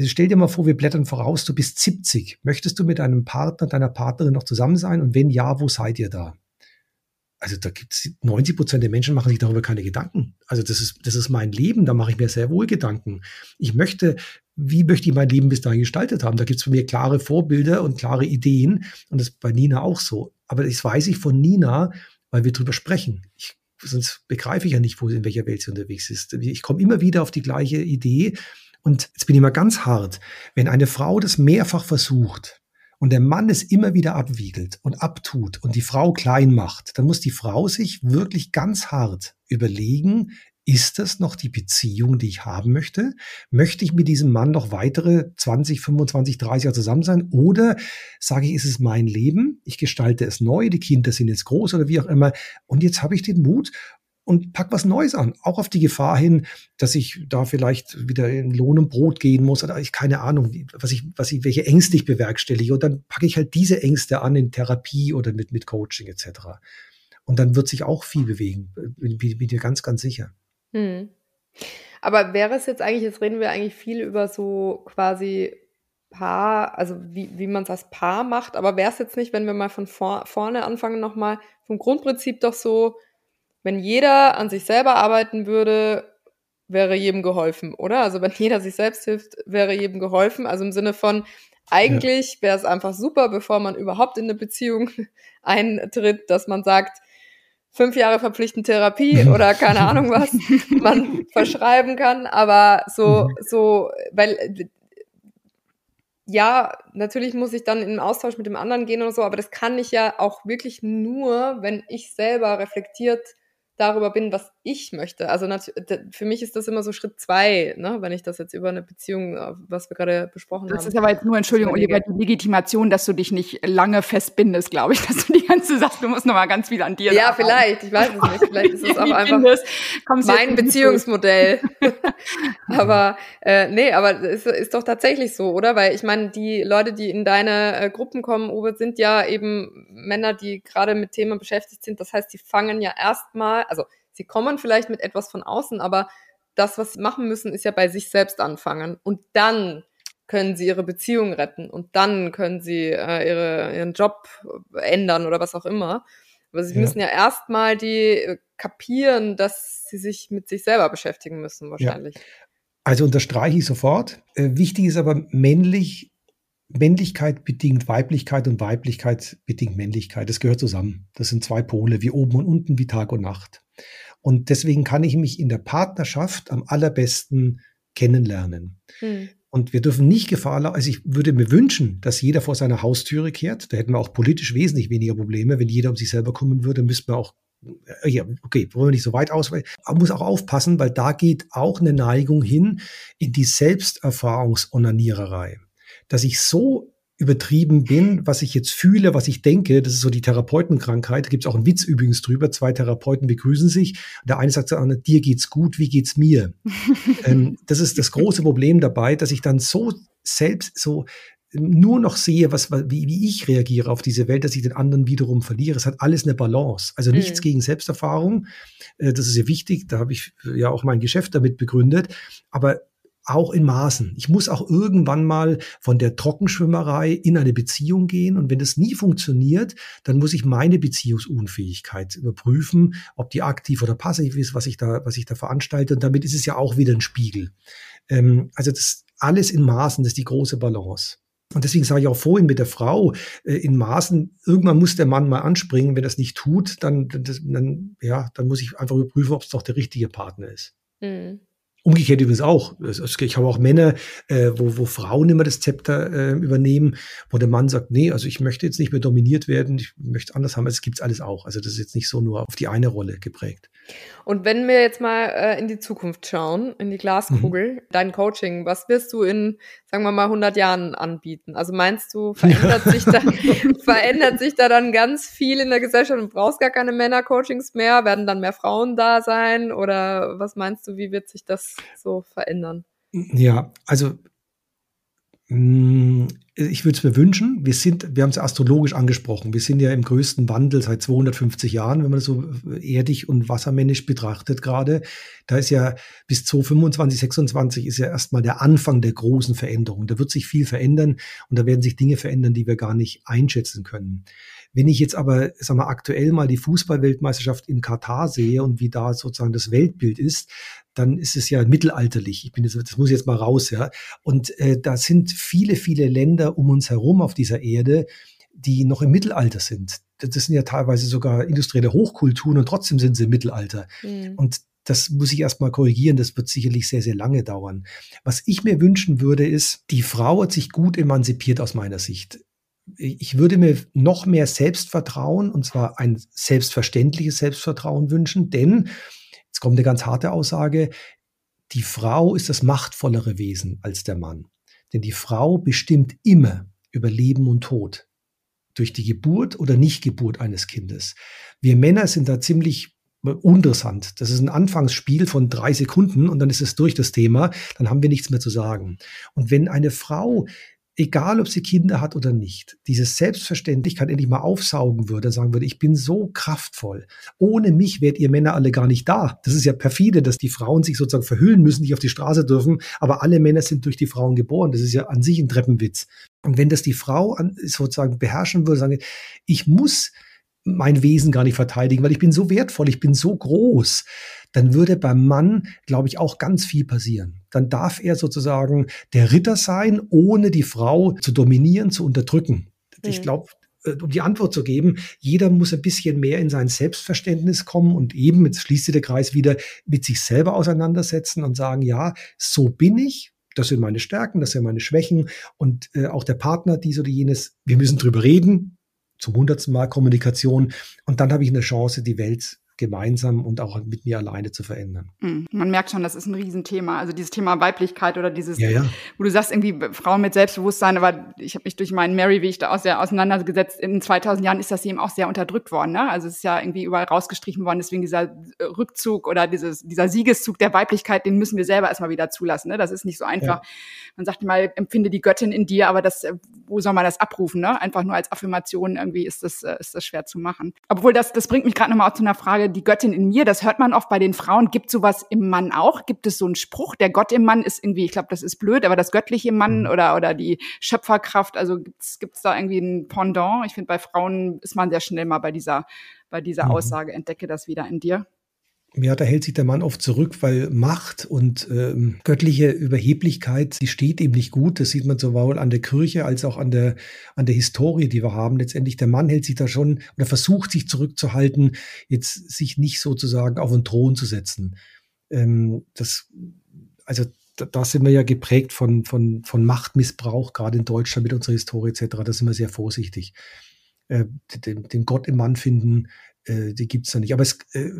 stell dir mal vor, wir blättern voraus, du bist 70. Möchtest du mit deinem Partner, deiner Partnerin noch zusammen sein? Und wenn ja, wo seid ihr da? Also da gibt es 90 Prozent der Menschen machen sich darüber keine Gedanken. Also das ist, das ist mein Leben, da mache ich mir sehr wohl Gedanken. Ich möchte wie möchte ich mein Leben bis dahin gestaltet haben? Da gibt es bei mir klare Vorbilder und klare Ideen und das ist bei Nina auch so. Aber das weiß ich von Nina, weil wir drüber sprechen. Ich, sonst begreife ich ja nicht, wo in welcher Welt sie unterwegs ist. Ich komme immer wieder auf die gleiche Idee und jetzt bin ich mal ganz hart. Wenn eine Frau das mehrfach versucht, und der Mann es immer wieder abwiegelt und abtut und die Frau klein macht, dann muss die Frau sich wirklich ganz hart überlegen, ist das noch die Beziehung, die ich haben möchte? Möchte ich mit diesem Mann noch weitere 20, 25, 30 Jahre zusammen sein? Oder sage ich, ist es mein Leben? Ich gestalte es neu, die Kinder sind jetzt groß oder wie auch immer. Und jetzt habe ich den Mut und pack was Neues an. Auch auf die Gefahr hin, dass ich da vielleicht wieder in Lohn und Brot gehen muss oder ich keine Ahnung, was ich, was ich, welche Ängste ich bewerkstellige. Und dann packe ich halt diese Ängste an in Therapie oder mit, mit Coaching etc. Und dann wird sich auch viel bewegen, bin, bin dir ganz, ganz sicher. Hm. Aber wäre es jetzt eigentlich, jetzt reden wir eigentlich viel über so quasi Paar, also wie, wie man es als Paar macht, aber wäre es jetzt nicht, wenn wir mal von vor, vorne anfangen, nochmal vom Grundprinzip doch so, wenn jeder an sich selber arbeiten würde, wäre jedem geholfen, oder? Also wenn jeder sich selbst hilft, wäre jedem geholfen. Also im Sinne von, eigentlich wäre es einfach super, bevor man überhaupt in eine Beziehung eintritt, dass man sagt, fünf Jahre verpflichtend Therapie oder keine Ahnung was man verschreiben kann. Aber so, mhm. so, weil ja, natürlich muss ich dann in den Austausch mit dem anderen gehen oder so, aber das kann ich ja auch wirklich nur, wenn ich selber reflektiert darüber bin, was ich möchte. Also für mich ist das immer so Schritt zwei, ne, wenn ich das jetzt über eine Beziehung, äh, was wir gerade besprochen das haben. Das ist aber jetzt nur, Entschuldigung, Oliver, die Legitimation, dass du dich nicht lange festbindest, glaube ich, dass du die ganze Sache, du musst nochmal ganz viel an dir Ja, vielleicht, ich weiß es nicht, vielleicht ist es auch einfach mein Beziehungsmodell. aber äh, nee, aber es ist, ist doch tatsächlich so, oder? Weil ich meine, die Leute, die in deine äh, Gruppen kommen, Uwe, sind ja eben Männer, die gerade mit Themen beschäftigt sind. Das heißt, die fangen ja erstmal also sie kommen vielleicht mit etwas von außen, aber das, was sie machen müssen, ist ja bei sich selbst anfangen. Und dann können sie ihre Beziehung retten und dann können sie äh, ihre, ihren Job ändern oder was auch immer. Aber sie ja. müssen ja erstmal die äh, kapieren, dass sie sich mit sich selber beschäftigen müssen, wahrscheinlich. Ja. Also unterstreiche ich sofort. Äh, wichtig ist aber männlich Männlichkeit bedingt Weiblichkeit und Weiblichkeit bedingt Männlichkeit. Das gehört zusammen. Das sind zwei Pole, wie oben und unten, wie Tag und Nacht. Und deswegen kann ich mich in der Partnerschaft am allerbesten kennenlernen. Hm. Und wir dürfen nicht Gefahr laufen. Also ich würde mir wünschen, dass jeder vor seiner Haustüre kehrt. Da hätten wir auch politisch wesentlich weniger Probleme. Wenn jeder um sich selber kommen würde, müssten wir auch äh, ja, okay, wollen wir nicht so weit aus, aber man muss auch aufpassen, weil da geht auch eine Neigung hin in die Selbsterfahrungsonaniererei dass ich so übertrieben bin, was ich jetzt fühle, was ich denke, das ist so die Therapeutenkrankheit. Da gibt es auch einen Witz übrigens drüber. Zwei Therapeuten begrüßen sich. Der eine sagt zu anderen, dir geht's gut, wie geht's mir? ähm, das ist das große Problem dabei, dass ich dann so selbst so nur noch sehe, was, wie, wie ich reagiere auf diese Welt, dass ich den anderen wiederum verliere. Es hat alles eine Balance. Also nichts mhm. gegen Selbsterfahrung. Äh, das ist ja wichtig. Da habe ich ja auch mein Geschäft damit begründet. Aber auch in Maßen. Ich muss auch irgendwann mal von der Trockenschwimmerei in eine Beziehung gehen. Und wenn das nie funktioniert, dann muss ich meine Beziehungsunfähigkeit überprüfen, ob die aktiv oder passiv ist, was ich da, was ich da veranstalte. Und damit ist es ja auch wieder ein Spiegel. Ähm, also das alles in Maßen, das ist die große Balance. Und deswegen sage ich auch vorhin mit der Frau äh, in Maßen, irgendwann muss der Mann mal anspringen. Wenn das nicht tut, dann, dann, ja, dann muss ich einfach überprüfen, ob es doch der richtige Partner ist. Mhm. Umgekehrt übrigens auch. Ich habe auch Männer, äh, wo, wo Frauen immer das Zepter äh, übernehmen, wo der Mann sagt, nee, also ich möchte jetzt nicht mehr dominiert werden, ich möchte anders haben. Es gibt's alles auch. Also das ist jetzt nicht so nur auf die eine Rolle geprägt. Und wenn wir jetzt mal äh, in die Zukunft schauen, in die Glaskugel, mhm. dein Coaching, was wirst du in, sagen wir mal, 100 Jahren anbieten? Also meinst du, verändert sich da, verändert sich da dann ganz viel in der Gesellschaft und brauchst gar keine Männer-Coachings mehr? Werden dann mehr Frauen da sein? Oder was meinst du, wie wird sich das so verändern? Ja, also hm, ich würde es mir wünschen. Wir sind, wir haben es astrologisch angesprochen. Wir sind ja im größten Wandel seit 250 Jahren, wenn man das so erdig und wassermännisch betrachtet gerade. Da ist ja bis 2025, 26 ist ja erstmal der Anfang der großen Veränderung. Da wird sich viel verändern und da werden sich Dinge verändern, die wir gar nicht einschätzen können. Wenn ich jetzt aber, sag mal, aktuell mal die Fußballweltmeisterschaft in Katar sehe und wie da sozusagen das Weltbild ist, dann ist es ja mittelalterlich. Ich bin jetzt, das muss ich jetzt mal raus, ja. Und äh, da sind viele, viele Länder um uns herum auf dieser Erde, die noch im Mittelalter sind. Das sind ja teilweise sogar industrielle Hochkulturen und trotzdem sind sie im Mittelalter. Mhm. Und das muss ich erstmal korrigieren, das wird sicherlich sehr, sehr lange dauern. Was ich mir wünschen würde, ist, die Frau hat sich gut emanzipiert aus meiner Sicht ich würde mir noch mehr Selbstvertrauen, und zwar ein selbstverständliches Selbstvertrauen wünschen, denn, jetzt kommt eine ganz harte Aussage, die Frau ist das machtvollere Wesen als der Mann. Denn die Frau bestimmt immer über Leben und Tod. Durch die Geburt oder Nichtgeburt eines Kindes. Wir Männer sind da ziemlich uninteressant. Das ist ein Anfangsspiel von drei Sekunden und dann ist es durch das Thema. Dann haben wir nichts mehr zu sagen. Und wenn eine Frau egal ob sie Kinder hat oder nicht, diese Selbstverständlichkeit endlich mal aufsaugen würde, sagen würde, ich bin so kraftvoll. Ohne mich wärt ihr Männer alle gar nicht da. Das ist ja perfide, dass die Frauen sich sozusagen verhüllen müssen, nicht auf die Straße dürfen, aber alle Männer sind durch die Frauen geboren. Das ist ja an sich ein Treppenwitz. Und wenn das die Frau sozusagen beherrschen würde, sagen, ich muss mein Wesen gar nicht verteidigen, weil ich bin so wertvoll, ich bin so groß, dann würde beim Mann, glaube ich, auch ganz viel passieren. Dann darf er sozusagen der Ritter sein, ohne die Frau zu dominieren, zu unterdrücken. Mhm. Ich glaube, äh, um die Antwort zu geben, jeder muss ein bisschen mehr in sein Selbstverständnis kommen und eben, jetzt schließt sich der Kreis wieder, mit sich selber auseinandersetzen und sagen, ja, so bin ich, das sind meine Stärken, das sind meine Schwächen und äh, auch der Partner, dies oder jenes, wir müssen drüber reden, zum hundertsten Mal Kommunikation. Und dann habe ich eine Chance, die Welt gemeinsam und auch mit mir alleine zu verändern. Hm, man merkt schon, das ist ein Riesenthema. Also dieses Thema Weiblichkeit oder dieses, ja, ja. wo du sagst, irgendwie Frauen mit Selbstbewusstsein, aber ich habe mich durch meinen Mary-Weg da auch sehr auseinandergesetzt. In 2000 Jahren ist das eben auch sehr unterdrückt worden. Ne? Also es ist ja irgendwie überall rausgestrichen worden. Deswegen dieser Rückzug oder dieses, dieser Siegeszug der Weiblichkeit, den müssen wir selber erstmal wieder zulassen. Ne? Das ist nicht so einfach. Ja. Man sagt mal, empfinde die Göttin in dir, aber das, wo soll man das abrufen? Ne? Einfach nur als Affirmation irgendwie ist das, äh, ist das schwer zu machen. Obwohl das, das bringt mich gerade nochmal auch zu einer Frage, die Göttin in mir, das hört man oft bei den Frauen. Gibt sowas im Mann auch? Gibt es so einen Spruch, der Gott im Mann ist irgendwie, ich glaube, das ist blöd, aber das Göttliche im Mann mhm. oder, oder die Schöpferkraft, also gibt's gibt's da irgendwie ein Pendant? Ich finde, bei Frauen ist man sehr schnell mal bei dieser, bei dieser mhm. Aussage, entdecke das wieder in dir. Ja, da hält sich der Mann oft zurück, weil Macht und ähm, göttliche Überheblichkeit, die steht ihm nicht gut. Das sieht man sowohl an der Kirche als auch an der, an der Historie, die wir haben. Letztendlich der Mann hält sich da schon oder versucht sich zurückzuhalten, jetzt sich nicht sozusagen auf den Thron zu setzen. Ähm, das, also da, da sind wir ja geprägt von, von, von Machtmissbrauch, gerade in Deutschland mit unserer Historie etc. Da sind wir sehr vorsichtig. Äh, den, den Gott im Mann finden, äh, die gibt's da nicht. Aber es äh,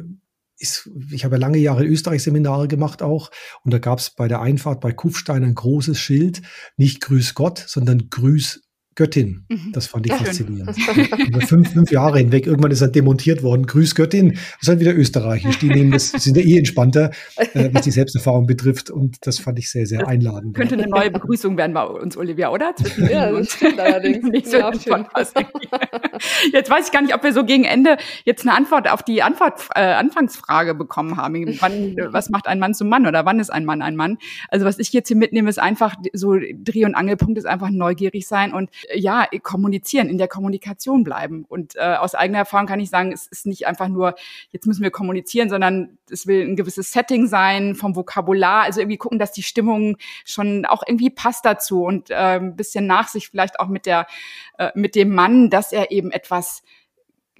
ist, ich habe lange Jahre Österreich-Seminare gemacht auch. Und da gab es bei der Einfahrt bei Kufstein ein großes Schild, nicht Grüß Gott, sondern Grüß Göttin. Mhm. Das fand ich ja, faszinierend. Über fünf, fünf Jahre hinweg. Irgendwann ist er demontiert worden. Grüß Göttin. Das ist halt wieder österreichisch. Die nehmen das, sind ja eh entspannter, äh, was die Selbsterfahrung betrifft. Und das fand ich sehr, sehr einladend. Könnte eine neue Begrüßung werden bei uns, Olivia, oder? Zwischen ja, das stimmt allerdings. Nicht so ja, jetzt weiß ich gar nicht, ob wir so gegen Ende jetzt eine Antwort auf die Antwort, äh, Anfangsfrage bekommen haben. Wann, was macht ein Mann zum Mann oder wann ist ein Mann ein Mann? Also was ich jetzt hier mitnehme, ist einfach so Dreh- und Angelpunkt ist einfach neugierig sein und ja, kommunizieren, in der Kommunikation bleiben. Und äh, aus eigener Erfahrung kann ich sagen, es ist nicht einfach nur, jetzt müssen wir kommunizieren, sondern es will ein gewisses Setting sein vom Vokabular, also irgendwie gucken, dass die Stimmung schon auch irgendwie passt dazu und äh, ein bisschen Nachsicht vielleicht auch mit der, äh, mit dem Mann, dass er eben etwas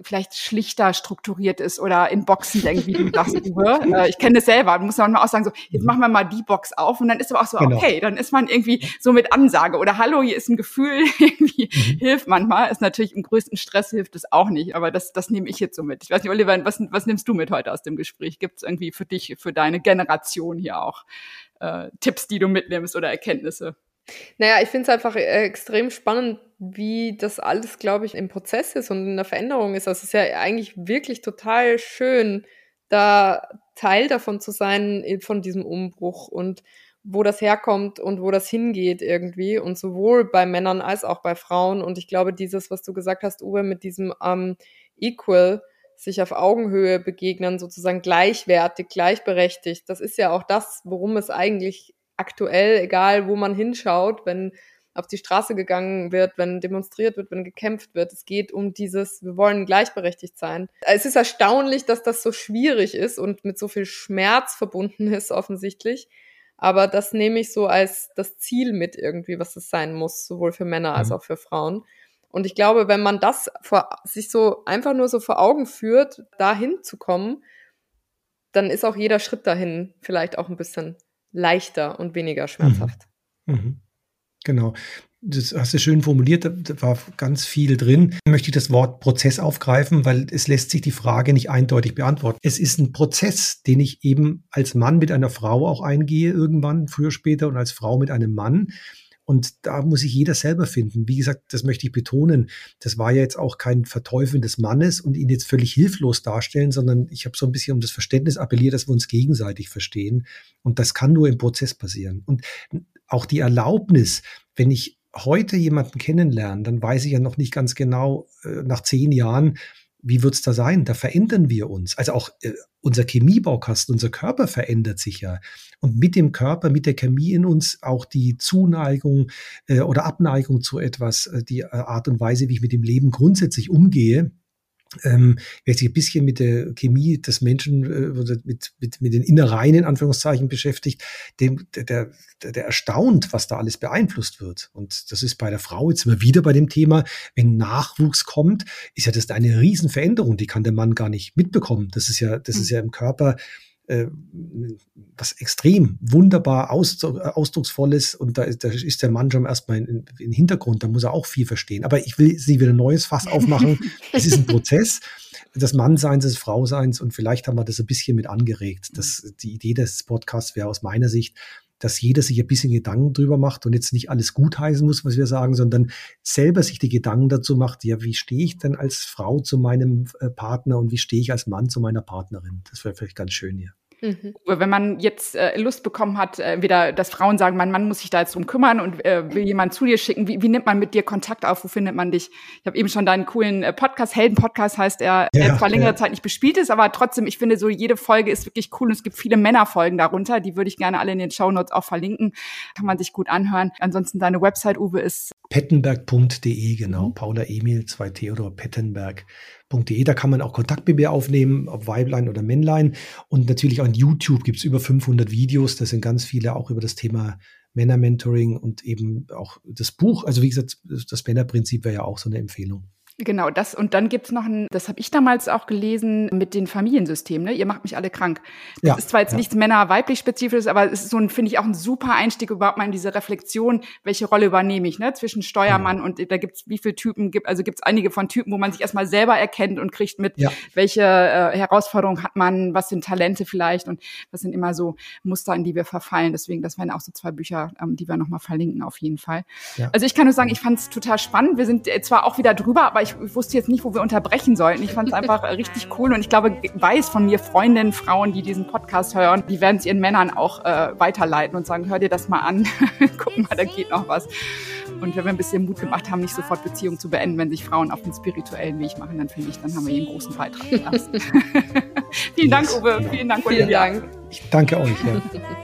vielleicht schlichter strukturiert ist oder in Boxen denkt, wie du sagst, Uwe. Äh, ich kenne das selber. Man muss manchmal auch sagen, so, jetzt mhm. machen wir mal die Box auf und dann ist aber auch so, genau. okay, dann ist man irgendwie so mit Ansage oder hallo, hier ist ein Gefühl, irgendwie mhm. hilft manchmal. Ist natürlich im größten Stress hilft es auch nicht, aber das, das nehme ich jetzt so mit. Ich weiß nicht, Oliver, was, was nimmst du mit heute aus dem Gespräch? Gibt es irgendwie für dich, für deine Generation hier auch äh, Tipps, die du mitnimmst oder Erkenntnisse? Naja, ich finde es einfach äh, extrem spannend, wie das alles, glaube ich, im Prozess ist und in der Veränderung ist. Also es ist ja eigentlich wirklich total schön, da Teil davon zu sein, von diesem Umbruch und wo das herkommt und wo das hingeht irgendwie und sowohl bei Männern als auch bei Frauen. Und ich glaube, dieses, was du gesagt hast, Uwe, mit diesem ähm, Equal, sich auf Augenhöhe begegnen, sozusagen gleichwertig, gleichberechtigt, das ist ja auch das, worum es eigentlich aktuell, egal wo man hinschaut, wenn auf die Straße gegangen wird, wenn demonstriert wird, wenn gekämpft wird. Es geht um dieses, wir wollen gleichberechtigt sein. Es ist erstaunlich, dass das so schwierig ist und mit so viel Schmerz verbunden ist, offensichtlich. Aber das nehme ich so als das Ziel mit irgendwie, was es sein muss, sowohl für Männer als mhm. auch für Frauen. Und ich glaube, wenn man das vor, sich so einfach nur so vor Augen führt, dahin zu kommen, dann ist auch jeder Schritt dahin vielleicht auch ein bisschen leichter und weniger schmerzhaft. Mhm. Mhm. Genau. Das hast du schön formuliert, da war ganz viel drin. Möchte ich das Wort Prozess aufgreifen, weil es lässt sich die Frage nicht eindeutig beantworten. Es ist ein Prozess, den ich eben als Mann mit einer Frau auch eingehe, irgendwann, früher, später, und als Frau mit einem Mann. Und da muss sich jeder selber finden. Wie gesagt, das möchte ich betonen. Das war ja jetzt auch kein Verteufeln des Mannes und ihn jetzt völlig hilflos darstellen, sondern ich habe so ein bisschen um das Verständnis appelliert, dass wir uns gegenseitig verstehen. Und das kann nur im Prozess passieren. Und auch die Erlaubnis, wenn ich heute jemanden kennenlerne, dann weiß ich ja noch nicht ganz genau, äh, nach zehn Jahren, wie wird's da sein? Da verändern wir uns. Also auch äh, unser Chemiebaukasten, unser Körper verändert sich ja. Und mit dem Körper, mit der Chemie in uns auch die Zuneigung äh, oder Abneigung zu etwas, äh, die äh, Art und Weise, wie ich mit dem Leben grundsätzlich umgehe, ähm, wer sich ein bisschen mit der Chemie des Menschen äh, oder mit, mit, mit den Innereien in Anführungszeichen beschäftigt, dem, der, der, der erstaunt, was da alles beeinflusst wird. Und das ist bei der Frau jetzt immer wieder bei dem Thema, wenn Nachwuchs kommt, ist ja das eine Riesenveränderung, die kann der Mann gar nicht mitbekommen. Das ist ja, das ist hm. ja im Körper äh, was extrem wunderbar ausdrucksvolles und da, da ist der Mann schon erstmal im Hintergrund, da muss er auch viel verstehen. Aber ich will sie wieder ein neues Fass aufmachen. es ist ein Prozess des Mannseins, des Frauseins und vielleicht haben wir das ein bisschen mit angeregt. Das, die Idee des Podcasts wäre aus meiner Sicht, dass jeder sich ein bisschen Gedanken drüber macht und jetzt nicht alles gutheißen muss, was wir sagen, sondern selber sich die Gedanken dazu macht, ja, wie stehe ich denn als Frau zu meinem äh, Partner und wie stehe ich als Mann zu meiner Partnerin? Das wäre vielleicht ganz schön hier. Mhm. Wenn man jetzt äh, Lust bekommen hat, äh, wieder, dass Frauen sagen, mein Mann muss sich da jetzt drum kümmern und äh, will jemand zu dir schicken, wie, wie nimmt man mit dir Kontakt auf? Wo findet man dich? Ich habe eben schon deinen coolen äh, Podcast, Helden-Podcast heißt er, ja, der zwar längere ja. Zeit nicht bespielt ist, aber trotzdem, ich finde so, jede Folge ist wirklich cool und es gibt viele Männerfolgen darunter, die würde ich gerne alle in den Show Notes auch verlinken. Kann man sich gut anhören. Ansonsten deine Website, Uwe, ist pettenberg.de, genau, mhm. Paula Emil, 2 Theodor Pettenberg www.ftf.de. Da kann man auch Kontakt mit mir aufnehmen, ob Weiblein oder Männlein. Und natürlich auch an YouTube gibt es über 500 Videos. Da sind ganz viele auch über das Thema Männermentoring und eben auch das Buch. Also wie gesagt, das Männerprinzip wäre ja auch so eine Empfehlung. Genau, das und dann gibt's noch ein, das habe ich damals auch gelesen mit den Familiensystemen, ne? Ihr macht mich alle krank. Das ja, ist zwar jetzt ja. nichts Männer-weiblich spezifisches, aber es ist so ein, finde ich, auch ein super Einstieg überhaupt mal in diese Reflexion, welche Rolle übernehme ich, ne? Zwischen Steuermann ja. und da gibt's wie viele Typen gibt, also gibt's einige von Typen, wo man sich erstmal selber erkennt und kriegt mit, ja. welche äh, Herausforderungen hat man, was sind Talente vielleicht und was sind immer so Muster, in die wir verfallen. Deswegen, das wären auch so zwei Bücher, ähm, die wir nochmal verlinken auf jeden Fall. Ja. Also ich kann nur sagen, ich fand es total spannend. Wir sind zwar auch wieder drüber, aber ich, wusste jetzt nicht, wo wir unterbrechen sollten. Ich fand es einfach richtig cool und ich glaube, weiß von mir Freundinnen, Frauen, die diesen Podcast hören, die werden es ihren Männern auch äh, weiterleiten und sagen, hör dir das mal an, guck mal, da geht noch was. Und wenn wir ein bisschen Mut gemacht haben, nicht sofort Beziehungen zu beenden, wenn sich Frauen auf den spirituellen Weg machen, dann finde ich, dann haben wir hier einen großen Beitrag geleistet. Vielen Dank, Uwe. Vielen Dank, Olivia. Vielen Dank. Ich danke euch. Ja.